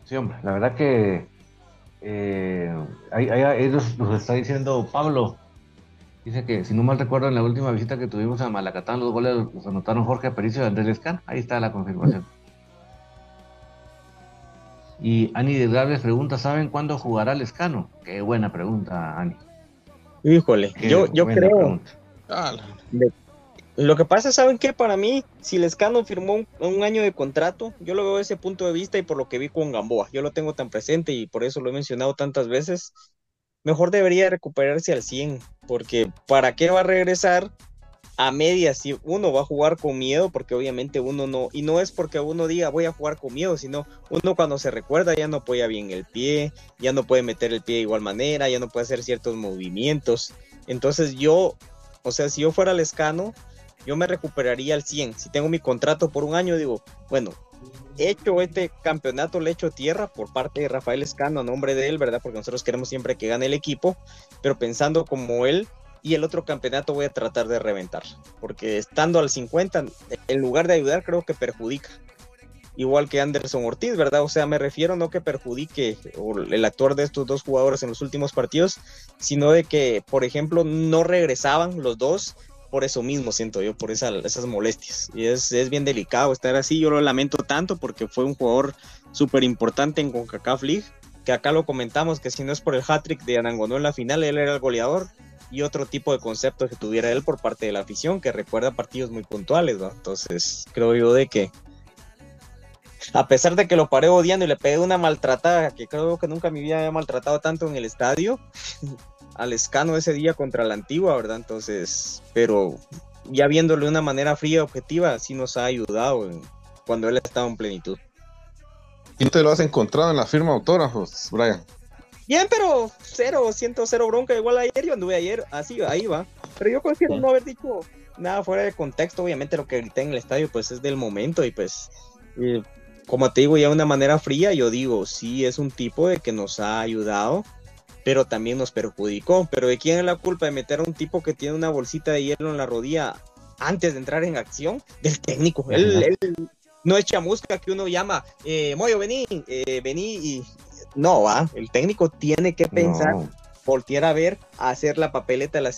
sí, hombre, la verdad que eh, ahí, nos está diciendo Pablo Dice que, si no mal recuerdo, en la última visita que tuvimos a Malacatán, los goles los anotaron Jorge Aparicio y Andrés Lescan. Ahí está la confirmación. Y Ani Delgado pregunta, ¿saben cuándo jugará Lescano? Qué buena pregunta, Ani. Híjole, yo, yo creo... lo que pasa, ¿saben qué? Para mí, si Lescano firmó un, año de contrato, yo lo veo desde ese punto de vista y por lo que vi con Gamboa. Yo lo tengo tan presente y por eso lo he mencionado tantas veces mejor debería recuperarse al 100, porque ¿para qué va a regresar a media si uno va a jugar con miedo? Porque obviamente uno no, y no es porque uno diga voy a jugar con miedo, sino uno cuando se recuerda ya no apoya bien el pie, ya no puede meter el pie de igual manera, ya no puede hacer ciertos movimientos. Entonces yo, o sea, si yo fuera el escano, yo me recuperaría al 100. Si tengo mi contrato por un año, digo, bueno, hecho este campeonato, le hecho tierra por parte de Rafael Escano a nombre de él, ¿verdad? Porque nosotros queremos siempre que gane el equipo, pero pensando como él, y el otro campeonato voy a tratar de reventar, porque estando al 50, en lugar de ayudar, creo que perjudica. Igual que Anderson Ortiz, ¿verdad? O sea, me refiero no que perjudique el actuar de estos dos jugadores en los últimos partidos, sino de que, por ejemplo, no regresaban los dos por eso mismo, siento yo, por esas molestias. Y es, bien delicado estar así, yo lo lamento tanto porque fue un jugador súper importante en CONCACAF League, que acá lo comentamos, que si no es por el hat-trick de Anangonó en la final, él era el goleador, y otro tipo de concepto que tuviera él por parte de la afición, que recuerda partidos muy puntuales. Entonces, creo yo de que a pesar de que lo paré odiando y le pegué una maltratada, que creo que nunca me había maltratado tanto en el estadio, al escano ese día contra la antigua, ¿verdad? Entonces, pero ya viéndolo de una manera fría y objetiva, sí nos ha ayudado cuando él ha estado en plenitud. ¿Y te lo has encontrado en la firma autógrafos, Brian? Bien, pero cero, siento cero bronca. Igual ayer yo anduve ayer, así, ahí va. Pero yo considero no haber dicho nada fuera de contexto. Obviamente lo que grité en el estadio, pues es del momento y pues como te digo, ya de una manera fría, yo digo, sí es un tipo de que nos ha ayudado, pero también nos perjudicó. Pero ¿de quién es la culpa de meter a un tipo que tiene una bolsita de hielo en la rodilla antes de entrar en acción? Del técnico. Él, no es chamusca que uno llama, eh, Moyo, vení, eh, vení y... No, va, el técnico tiene que pensar, voltear a ver, hacer la papeleta de las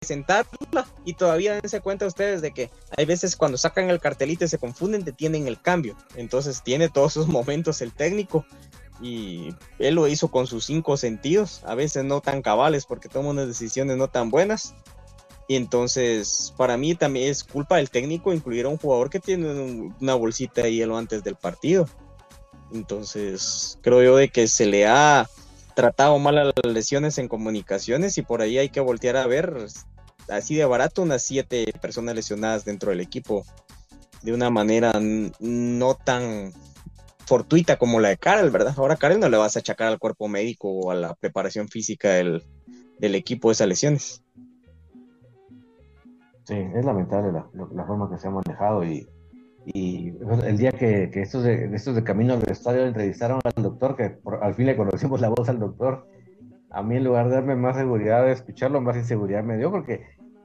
presentarla y todavía dense cuenta ustedes de que hay veces cuando sacan el cartelito y se confunden, detienen el cambio. Entonces tiene todos esos momentos el técnico y él lo hizo con sus cinco sentidos, a veces no tan cabales porque toma unas decisiones no tan buenas. Y entonces, para mí también es culpa del técnico incluir a un jugador que tiene una bolsita de hielo antes del partido. Entonces, creo yo de que se le ha tratado mal a las lesiones en comunicaciones y por ahí hay que voltear a ver así de barato unas siete personas lesionadas dentro del equipo de una manera no tan fortuita como la de Karel, ¿verdad? Ahora Karel no le vas a achacar al cuerpo médico o a la preparación física del, del equipo esas lesiones. Sí, es lamentable la, la, forma que se ha manejado y, y el día que, que estos, de, estos de camino al estadio entrevistaron al doctor, que al fin le conocimos la voz al doctor, a mí en lugar de darme más seguridad de escucharlo, más inseguridad me dio, porque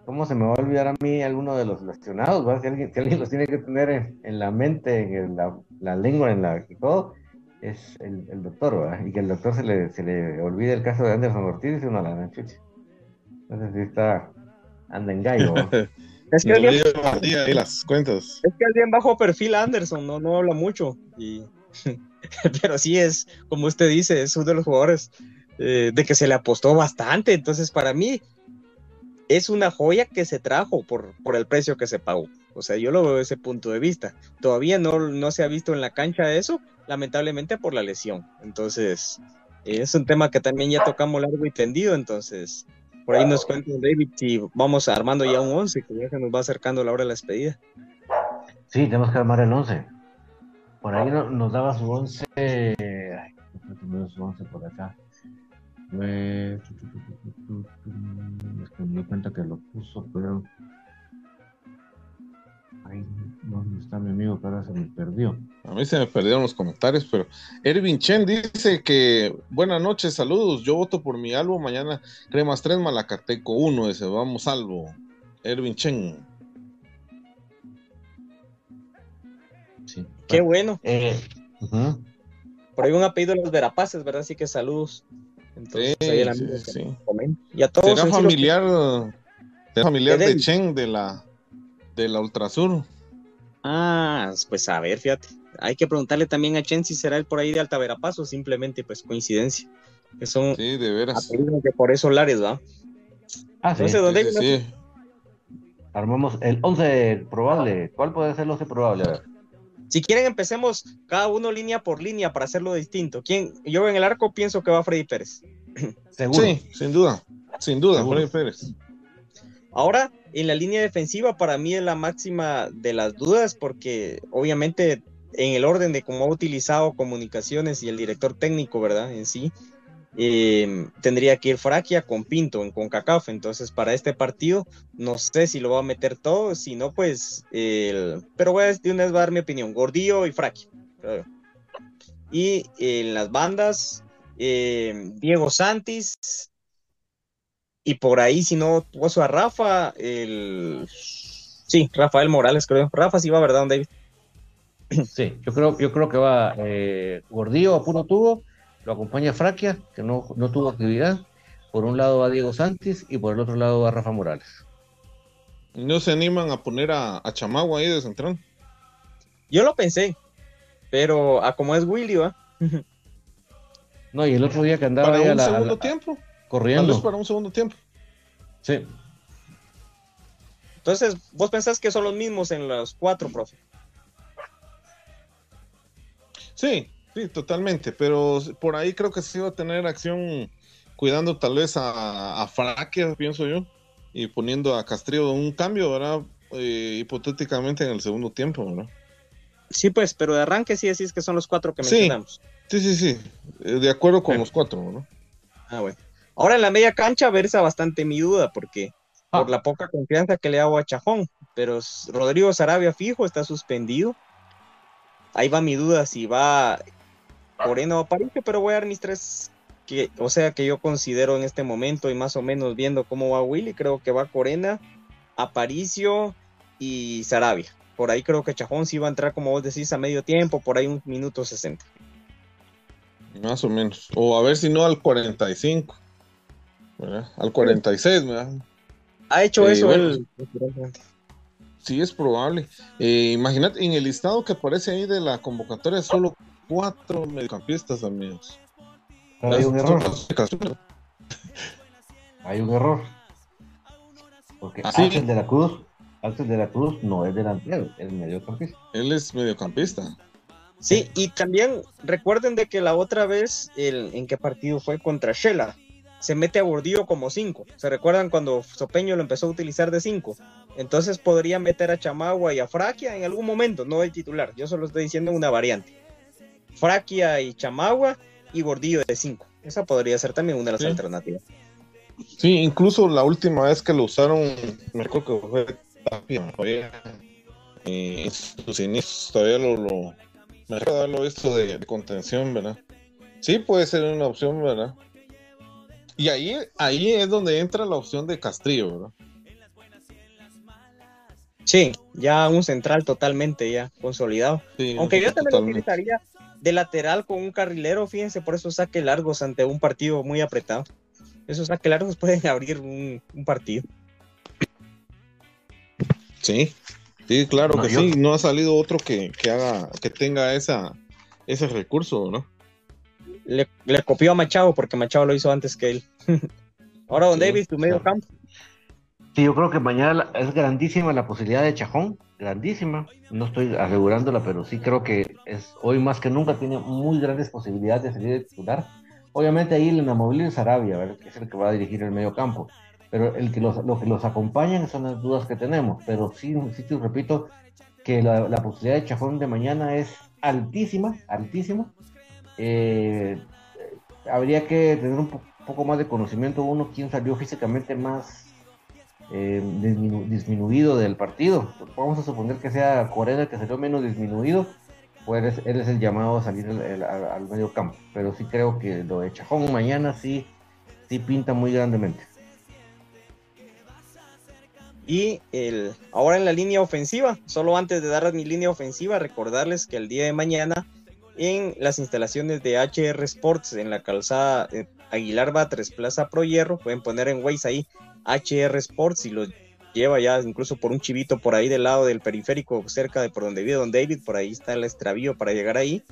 ¿cómo se me va a olvidar a mí alguno de los lesionados? Si, alguien, alguien los tiene que tener en, la mente, en la, la, lengua, en la y todo, es el, el doctor, ¿verdad? Y que el doctor se le, se le olvide el caso de Anderson Ortiz, y uno la chucha. Entonces sí está, anda en gallo. Es que, alguien, las cuentas. es que alguien bajo perfil Anderson, no, no habla mucho. Y... Pero sí es, como usted dice, es uno de los jugadores eh, de que se le apostó bastante. Entonces, para mí, es una joya que se trajo por, por el precio que se pagó. O sea, yo lo veo desde ese punto de vista. Todavía no, no se ha visto en la cancha eso, lamentablemente por la lesión. Entonces, es un tema que también ya tocamos largo y tendido. Entonces, por ahí nos cuenta David si vamos armando ya un 11, que ya se nos va acercando la hora de la despedida. Sí, tenemos que armar el 11. Por ahí nos daba su 11. Ay, su 11 por acá. Es que me di cuenta que lo puso, pero. Ahí, ¿dónde está mi amigo que ahora se me perdió? A mí se me perdieron los comentarios, pero Ervin Chen dice que buenas noches, saludos. Yo voto por mi álbum mañana, Cremas 3, Malacateco 1. Ese, vamos, salvo. Ervin Chen. Sí. Qué bueno. Eh, por ahí un apellido de los Verapaces, ¿verdad? Así que saludos. Entonces, sí, ahí el amigo sí, sí. Y a todos. Será familiar, familiar de, Chen de la, de la Ultrasur. Ah, pues a ver, fíjate. Hay que preguntarle también a Chen si será él por ahí de Alta Verapaz o simplemente pues coincidencia. Que son sí, de veras. que por eso Lares, ¿va? Ah, sí. ¿dónde sí, Armamos el 11 probable. ¿Cuál puede ser el 11 probable? A ver. Si quieren, empecemos cada uno línea por línea para hacerlo distinto. ¿Quién? Yo en el arco pienso que va Freddy Pérez. ¿Seguro? Sí, sin duda. Sin duda, Freddy Pérez. Ahora, en la línea defensiva, para mí es la máxima de las dudas, porque obviamente en el orden de cómo ha utilizado comunicaciones y el director técnico, ¿verdad? En sí, eh, tendría que ir Fraquia con Pinto en CONCACAF. Entonces, para este partido, no sé si lo va a meter todo, si no, pues, pero voy a, de una a dar mi opinión: Gordillo y Fraquia. Y en las bandas, eh, Diego Santis. Y por ahí, si no, puso a Rafa, el. Sí, Rafael Morales, creo. Rafa sí va, ¿verdad, David? Sí, yo creo, yo creo que va eh, Gordillo a puro tubo lo acompaña Fraquia, que no, tuvo actividad. Por un lado va Diego Santis y por el otro lado va Rafa Morales. ¿No se animan a poner a, a Chamagua ahí de central? Yo lo pensé, pero a como es Willy, ¿va? no, y el otro día que andaba para ahí un a la, segundo a la- tiempo. corriendo. Tal vez para un segundo tiempo. Sí. Entonces, vos pensás que son los mismos en los cuatro, profe. Sí, sí, totalmente. Pero por ahí creo que sí va a tener acción cuidando tal vez a, a Fraquia, pienso yo, y poniendo a Castrillo un cambio, ¿verdad? Eh, hipotéticamente en el segundo tiempo, ¿verdad? Sí, pues, pero de arranque sí decís que son los cuatro que mencionamos. Sí, sí, sí. Eh, de acuerdo con Sí. los cuatro, ¿verdad? Ah, bueno. Ahora en la media cancha versa bastante mi duda, porque Ah. por la poca confianza que le hago a Chajón, pero Rodrigo Sarabia fijo está suspendido. Ahí va mi duda si va Corena o Aparicio, pero voy a dar mis tres, que, o sea, que yo considero en este momento y más o menos viendo cómo va Willy, creo que va Corena, Aparicio y Sarabia. Por ahí creo que Chajón sí va a entrar, como vos decís, a medio tiempo, por ahí un minuto sesenta. Más o menos. O a ver si no al 45. ¿verdad? Al 46, ¿verdad? Ha hecho Eh, eso bueno. Sí, es probable. Eh, imagínate, en el listado que aparece ahí de la convocatoria, solo cuatro mediocampistas, amigos. Pero hay un error. Hay un error. Porque Ah, sí. Axel de la Cruz, Axel de la Cruz no es delantero, es mediocampista. Él es mediocampista. Sí, y también recuerden de que la otra vez, el, ¿en qué partido fue? Contra Shela, se mete a Gordillo como 5. ¿Se recuerdan cuando Sopeño lo empezó a utilizar de 5? Entonces podría meter a Chamagua y a Fraquia en algún momento, no el titular. Yo solo estoy diciendo una variante. Fraquia y Chamagua y Gordillo de 5. Esa podría ser también una de las Sí. alternativas. Sí, incluso la última vez que lo usaron, me acuerdo que fue Tapia, todavía, eh, en sus inicios, todavía lo, lo me recuerdo haberlo visto de, de contención, ¿verdad? Sí, puede ser una opción, ¿verdad? Y ahí, ahí es donde entra la opción de Castrillo, ¿verdad? Sí, ya un central totalmente ya consolidado. Sí, Aunque yo también lo utilizaría de lateral con un carrilero, fíjense, por esos saque largos ante un partido muy apretado. Esos saque largos pueden abrir un, un partido. Sí, sí, claro No, que yo- sí. No ha salido otro que, que haga, que tenga esa, ese recurso, ¿no? Le, le copió a Machado porque Machado lo hizo antes que él. Ahora, Don Sí, Davis, tu medio claro. campo. Sí, yo creo que mañana es grandísima la posibilidad de Chajón, grandísima. No estoy asegurándola, pero sí creo que es hoy más que nunca tiene muy grandes posibilidades de salir de titular. Obviamente ahí el inamovible es Sarabia, ¿verdad? que es el que va a dirigir el medio campo. Pero el que los, lo que los acompañan son las dudas que tenemos. Pero sí, sí te repito que la, posibilidad de Chajón de mañana es altísima, altísima. Eh, habría que tener un po- poco más de conocimiento uno, quién salió físicamente más eh, disminu- disminuido del partido. Vamos a suponer que sea Corena el que salió menos disminuido, pues él es, él es el llamado a salir el- el- al, al medio campo. Pero sí creo que lo de Chajón mañana sí, sí pinta muy grandemente. Y el, ahora en la línea ofensiva, solo antes de dar mi línea ofensiva, recordarles que el día de mañana en las instalaciones de HR Sports en la calzada eh, Aguilar Batres, Plaza Pro Hierro, pueden poner en Waze ahí HR Sports y lo lleva ya incluso por un chivito por ahí del lado del periférico, cerca de por donde vive Don David, por ahí está el extravío para llegar ahí.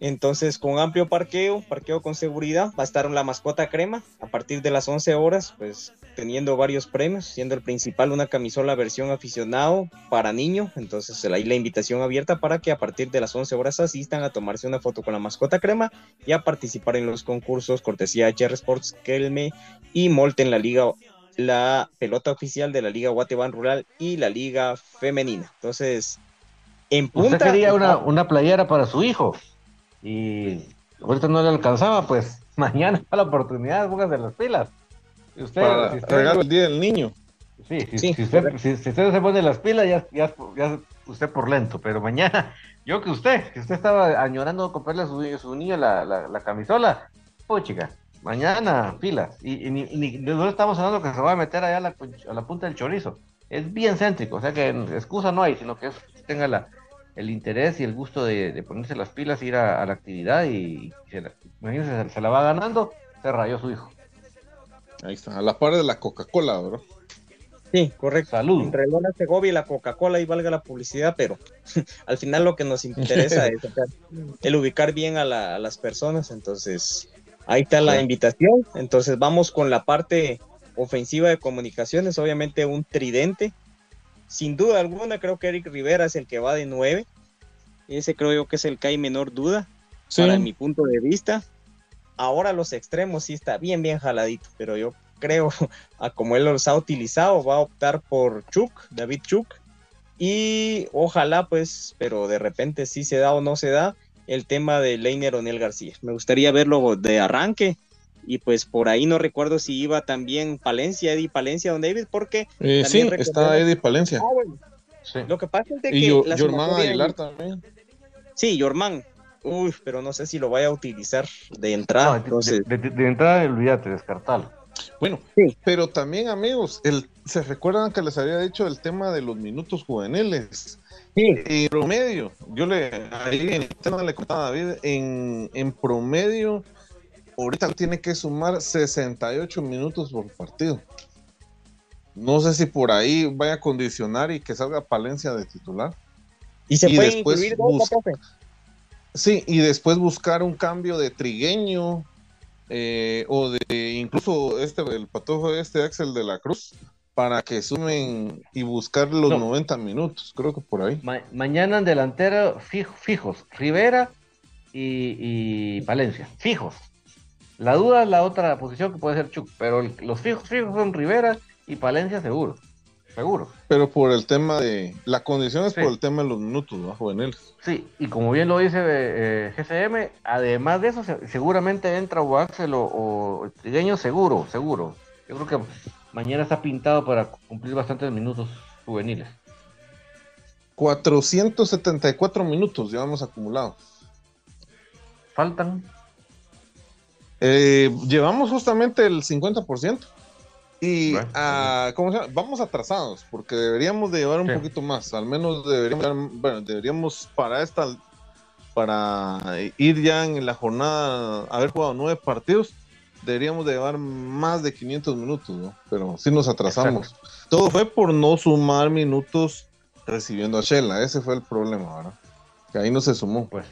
Entonces, con amplio parqueo, parqueo con seguridad, va a estar la mascota crema a partir de las 11 horas, pues teniendo varios premios, siendo el principal una camisola versión aficionado para niño. Entonces, ahí la invitación abierta para que a partir de las 11 horas asistan a tomarse una foto con la mascota crema y a participar en los concursos cortesía HR Sports, Kelme y Molte en la liga la pelota oficial de la Liga Guatemala Rural y la Liga Femenina. Entonces, en punta. Usted quería una, una playera para su hijo y ahorita no le alcanzaba, pues mañana la oportunidad, póngase las pilas. Si usted, Para si usted- regalo el día del niño. Sí, si, Sí, si usted, si- si usted se pone las pilas, ya, ya, usted por lento, pero mañana, yo que usted, que usted estaba añorando comprarle a su, su niño la, la, la camisola, pues chica, mañana pilas, y, y ni, y ni- no estamos hablando que se va a meter allá a la, a la punta del chorizo, es bien céntrico, o sea que excusa no hay, sino que es- tenga la, el interés y el gusto de, de ponerse las pilas, ir a, a la actividad y, se la, imagínense, se, se la va ganando, se rayó su hijo. Ahí está, a la par de la Coca-Cola, ¿verdad? Sí, correcto. Salud. Entre el Ona Segovia y la Coca-Cola y valga la publicidad, pero al final lo que nos interesa es el ubicar bien a, la- a las personas. Entonces, ahí está la Sí. invitación. Entonces, vamos con la parte ofensiva de comunicaciones. Obviamente, un tridente. Sin duda alguna, creo que Eric Rivera es el que va de nueve. Ese creo yo que es el que hay menor duda, Sí, para mi punto de vista. Ahora los extremos sí está bien, bien jaladito, pero yo creo, a como él los ha utilizado, va a optar por Chuk, David Chuk. Y ojalá, pues, pero de repente sí se da o no se da el tema de Leiner Onel García. Me gustaría verlo de arranque. Y pues por ahí no recuerdo si iba también Palencia, Eddie Palencia, Don David, porque Eh, también sí, está Eddie Palencia. Ah, bueno, Sí. lo que pasa es de Y que Yo- la Aguilar también. Sí, Yorman. Uy, pero no sé si lo vaya a utilizar de entrada. No, de- entonces, de, de- de entrada, olvídate, descartalo. Bueno, Sí. pero también, amigos, el, ¿se recuerdan que les había dicho el tema de los minutos juveniles? sí, En promedio, yo le ahí en le contaba a David, en, en promedio, ahorita tiene que sumar 68 minutos por partido. No sé si por ahí vaya a condicionar y que salga Palencia de titular. y se y pueden después incluir dos, ¿no, busca- profe? Sí, y después buscar un cambio de trigueño eh, o de incluso este el patojo este Axel de la Cruz para que sumen y buscar los No. 90 minutos, creo que por ahí. Ma- mañana en delantero fijo- fijos, Rivera y, y Palencia, fijos. La duda es la otra posición que puede ser Chuck, pero el- los fijos fijos son Rivera y Palencia seguro, seguro. Pero por el tema de la condición es Sí. por el tema de los minutos, ¿no? Juveniles. Sí, y como bien lo dice eh, GCM, además de eso se- seguramente entra o Axel o, o Trigueño seguro, seguro. Yo creo que mañana está pintado para cumplir bastantes minutos juveniles. 474 minutos llevamos acumulados. Faltan Eh, llevamos justamente el 50%. Y Bueno, ah, ¿cómo se llama? vamos atrasados, porque deberíamos de llevar un Sí. poquito más. Al menos deberíamos, bueno, deberíamos para esta, para ir ya en la jornada, haber jugado nueve partidos, deberíamos de llevar más de 500 minutos, ¿no? Pero sí nos atrasamos. Todo fue por no sumar minutos recibiendo a Shela. Ese fue el problema, ¿verdad? Que ahí no se sumó. pues,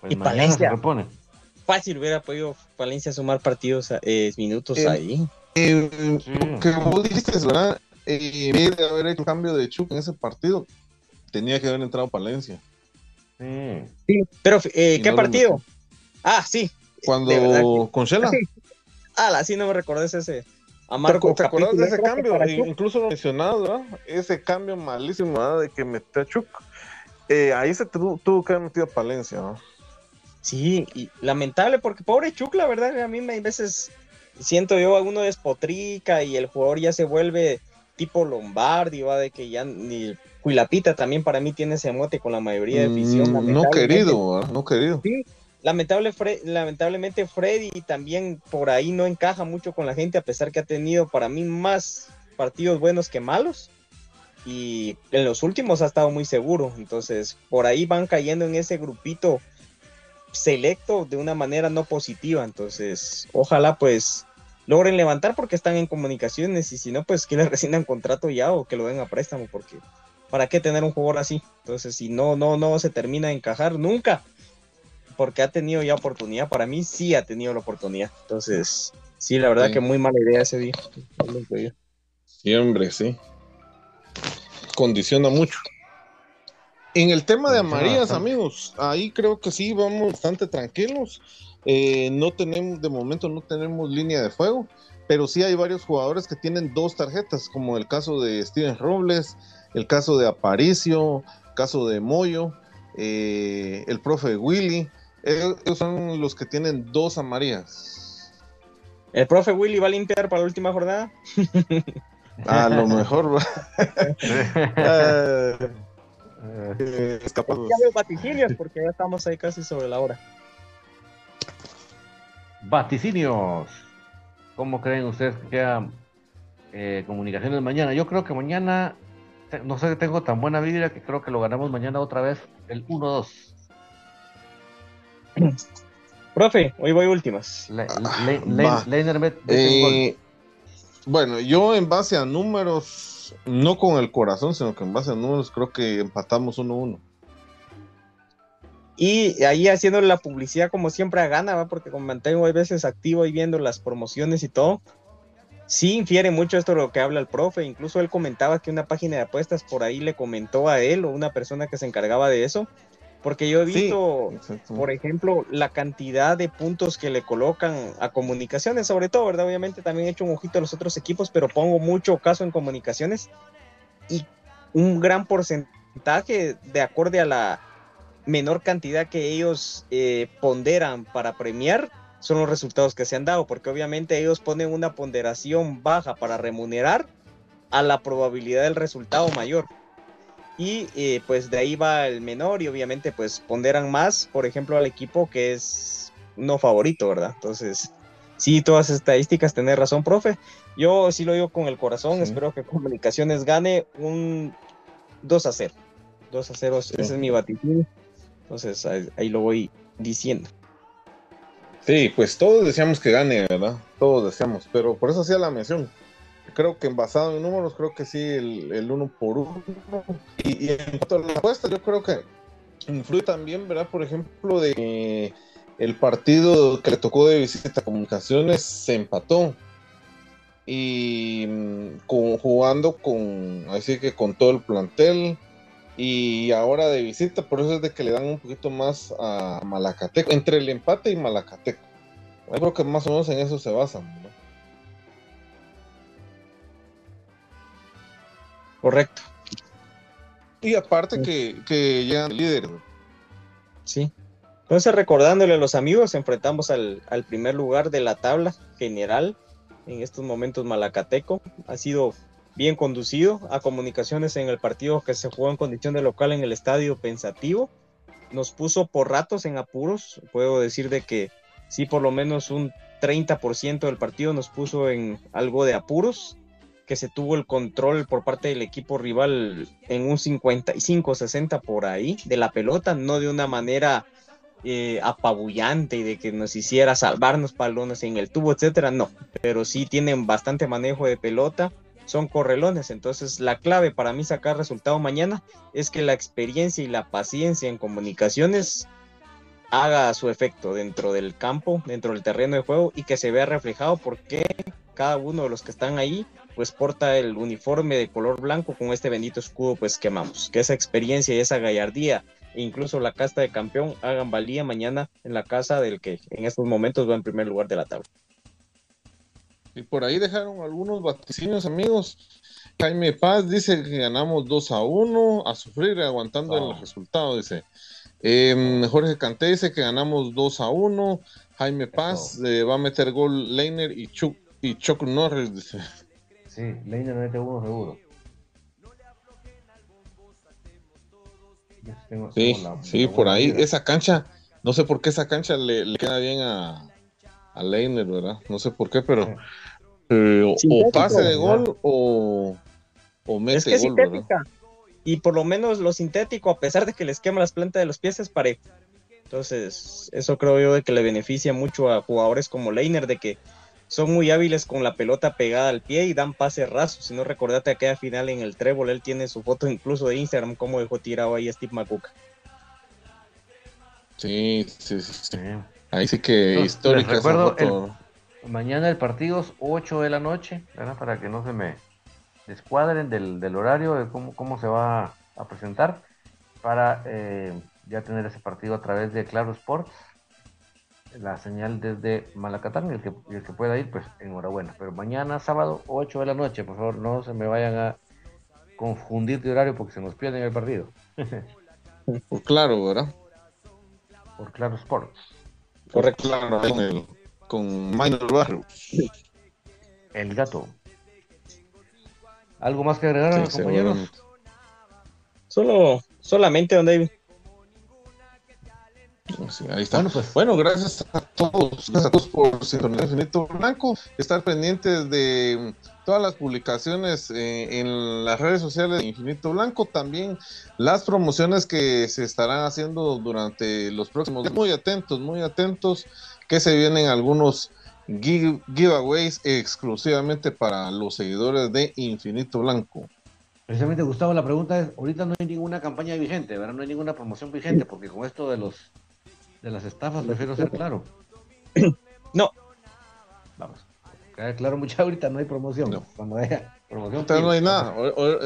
pues Y Palencia. se repone. Fácil hubiera podido Valencia sumar partidos, eh, minutos Eh, ahí. Eh, Sí. que vos dijiste, ¿verdad? Eh, en vez de haber hecho cambio de Chuck en ese partido, tenía que haber entrado Palencia. Sí. Pero, eh, ¿qué no partido? Ah, sí. Cuando con Shela, Ah, así no me recordés ese. ¿te, Amargo te acordás de ese cambio? Incluso lo mencionado, ¿verdad? Ese cambio malísimo ¿verdad? de que metió a Chuck. Eh, ahí se tu- tuvo que haber metido a Palencia, ¿no? Sí, y lamentable porque pobre Chuck, la verdad, a mí me, a veces siento yo a uno despotrica y el jugador ya se vuelve tipo Lombardi, va de que ya ni Cuilapita también para mí tiene ese mote con la mayoría de afición. Mm, no lamentablemente. querido. No querido. Sí, lamentable Fre- lamentablemente Freddy también por ahí no encaja mucho con la gente, a pesar que ha tenido para mí más partidos buenos que malos. Y en los últimos ha estado muy seguro. Entonces, por ahí van cayendo en ese grupito selecto de una manera no positiva. Entonces, ojalá pues logren levantar porque están en comunicaciones. Y si no, pues que les rescindan contrato ya o que lo den a préstamo. Porque ¿para qué tener un jugador así? Entonces, si no, no, no se termina de encajar nunca porque ha tenido ya oportunidad. Para mí sí ha tenido la oportunidad. Entonces, sí, la verdad Sí. que muy mala idea ese día. Sí, hombre, sí. Condiciona mucho. En el tema de Condiciona amarillas, amigos, ahí creo que sí vamos bastante tranquilos. Eh, no tenemos, de momento no tenemos línea de fuego, pero sí hay varios jugadores que tienen dos tarjetas, como el caso de Steven Robles, el caso de Aparicio, caso de Moyo, eh, el profe Willy. Ellos ellos son los que tienen dos amarillas. ¿El profe Willy va a limpiar para la última jornada? A lo mejor. Eh, es capaz. Ya veo vaticinios porque ya estamos ahí casi sobre la hora. Vaticinios. ¿Cómo creen ustedes que queda eh, comunicaciones mañana? Yo creo que mañana, no sé, tengo tan buena vibra que creo que lo ganamos mañana otra vez, el 1-2. Profe, hoy voy últimas. Le- Ah, Le- Le-. Leiner. Eh, bueno, yo en base a números no con el corazón, sino que en base a números, creo que empatamos 1-1. Y ahí haciendo la publicidad como siempre a gana, ¿va? porque como mantengo a veces activo y viendo las promociones y todo, sí infiere mucho esto lo que habla el profe. Incluso él comentaba que una página de apuestas por ahí le comentó a él o una persona que se encargaba de eso. Porque yo he visto, por ejemplo, la cantidad de puntos que le colocan a comunicaciones, sobre todo, ¿verdad? Obviamente también he hecho un ojito a los otros equipos, pero pongo mucho caso en comunicaciones y un gran porcentaje de acorde a la menor cantidad que ellos eh, ponderan para premiar son los resultados que se han dado, porque obviamente ellos ponen una ponderación baja para remunerar a la probabilidad del resultado mayor. Y eh, pues de ahí va el menor y obviamente pues ponderan más, por ejemplo, al equipo que es no favorito, ¿verdad? Entonces, sí, todas estadísticas, tenés razón, profe. Yo sí lo digo con el corazón, espero que Comunicaciones gane un 2 a 0. 2 a 0, ese es mi vaticinio. Entonces, ahí, lo voy diciendo. Sí, pues todos deseamos que gane, ¿verdad? Todos deseamos, pero por eso hacía la mención creo que basado en números, creo que sí, el, uno por uno. Y, en cuanto a la apuesta, yo creo que influye también, ¿verdad? Por ejemplo, de el partido que le tocó de visita a Comunicaciones se empató. Y mm, jugando con, así que con todo el plantel. Y ahora de visita, por eso es de que le dan un poquito más a Malacateco, entre el empate y Malacateco. Yo creo que más o menos en eso se basan. ¿no? Correcto. Y aparte que, que llegan líderes. Sí. Entonces, recordándole a los amigos, enfrentamos al, primer lugar de la tabla general. En estos momentos, Malacateco ha sido bien conducido a comunicaciones en el partido que se jugó en condición de local en el estadio Pensativo. Nos puso por ratos en apuros. Puedo decir de que sí, por lo menos un 30% del partido nos puso en algo de apuros que se tuvo el control por parte del equipo rival en un 55-60 por ahí de la pelota, no de una manera eh, apabullante y de que nos hiciera salvarnos palones en el tubo, etcétera, no, pero sí tienen bastante manejo de pelota, son correlones, entonces la clave para mí sacar resultado mañana es que la experiencia y la paciencia en comunicaciones haga su efecto dentro del campo, dentro del terreno de juego y que se vea reflejado porque cada uno de los que están ahí pues porta el uniforme de color blanco con este bendito escudo pues quemamos. Que esa experiencia y esa gallardía e incluso la casta de campeón hagan valía mañana en la casa del que en estos momentos va en primer lugar de la tabla. Y por ahí dejaron algunos vaticinios amigos. Jaime Paz dice que ganamos 2 a 1, a sufrir aguantando el ah. resultado, dice. Eh, Jorge Canté dice que ganamos 2 a 1. Jaime Paz eh, va a meter gol Leiner y Chuck, y Chuck Norris, dice. Sí, Leiner mete uno seguro. sí, sí, por ahí. Esa cancha, no sé por qué esa cancha le, queda bien a, a Leiner, ¿verdad? No sé por qué, pero eh, o pase de gol o, o mete es que gol, sintética. Y por lo menos lo sintético, a pesar de que les quema las plantas de los pies, es parejo. Entonces, eso creo yo de que le beneficia mucho a jugadores como Leiner, de que son muy hábiles con la pelota pegada al pie y dan pases rasos. Si no recordate aquella final en el trébol, él tiene su foto incluso de Instagram, como dejó tirado ahí a Steve McCook. Sí, sí, sí. Ahí sí que histórica recuerdo mañana el partido es 8 de la noche, para que no se me descuadren del, horario de cómo, cómo se va a presentar, para eh, ya tener ese partido a través de Claro Sports la señal desde Malacatán, el que, el que pueda ir, pues enhorabuena. Pero mañana, sábado, 8 de la noche, por favor, no se me vayan a confundir de horario porque se nos pierden el partido. por claro, ¿verdad? Por Claro Sports. Correcto, claro, con Minor Barrio. El gato. ¿Algo más que agregar, compañeros? Solo, solamente, don David ahí está. Bueno, pues. bueno, gracias a todos, gracias a todos por sintonizar Infinito Blanco, estar pendientes de todas las publicaciones eh, en las redes sociales de Infinito Blanco, también las promociones que se estarán haciendo durante los próximos días. Muy atentos, muy atentos, que se vienen algunos giveaways exclusivamente para los seguidores de Infinito Blanco. Precisamente, Gustavo, la pregunta es, ahorita no hay ninguna campaña vigente, ¿verdad? No hay ninguna promoción vigente, porque con esto de los de las estafas prefiero ser claro. No. Vamos. claro, mucha ahorita no hay promoción. No. Cuando haya promoción. Ahorita no hay nada.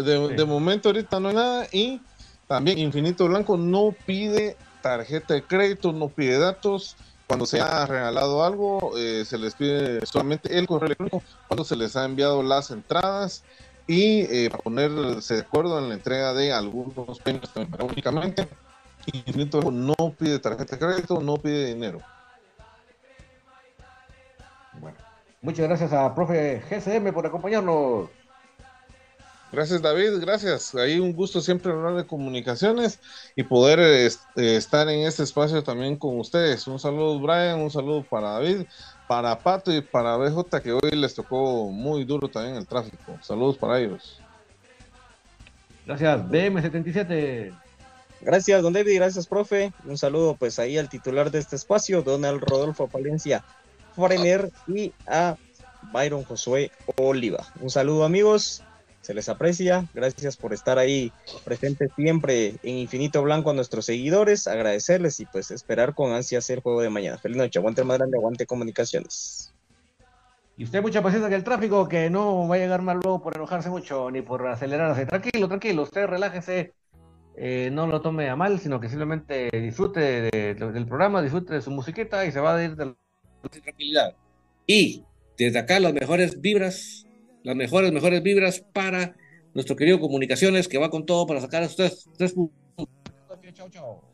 De, momento ahorita no hay nada y también Infinito Blanco no pide tarjeta de crédito, no pide datos. Cuando se ha regalado algo, eh, se les pide solamente el correo electrónico cuando se les ha enviado las entradas y eh, para ponerse de acuerdo en la entrega de algunos premios únicamente. Infinito no pide tarjeta de crédito, no pide dinero. Bueno, muchas gracias a profe GCM por acompañarnos. Gracias David, gracias. Ahí un gusto siempre hablar de comunicaciones y poder este, estar en este espacio también con ustedes. Un saludo Brian, un saludo para David para Pato y para BJ, que hoy les tocó muy duro también el tráfico. Saludos para ellos. Gracias, BM77. Gracias, don David, gracias, profe. Un saludo pues ahí al titular de este espacio, Donald Rodolfo Palencia Forener y a Byron Josué Oliva. Un saludo, amigos se les aprecia. Gracias por estar ahí presentes siempre en Infinito Blanco a nuestros seguidores. Agradecerles y pues esperar con ansias el juego de mañana. Feliz noche, aguante más grande, aguante comunicaciones. Y usted mucha paciencia que el tráfico, que no va a llegar mal luego por enojarse mucho ni por acelerarse. Tranquilo, tranquilo, usted relájese, eh, no lo tome a mal, sino que simplemente disfrute del programa, disfrute de su musiquita y se va a ir de la tranquilidad. Y desde acá las mejores vibras las mejores, mejores vibras para nuestro querido Comunicaciones, que va con todo para sacar a ustedes. Chao, chao.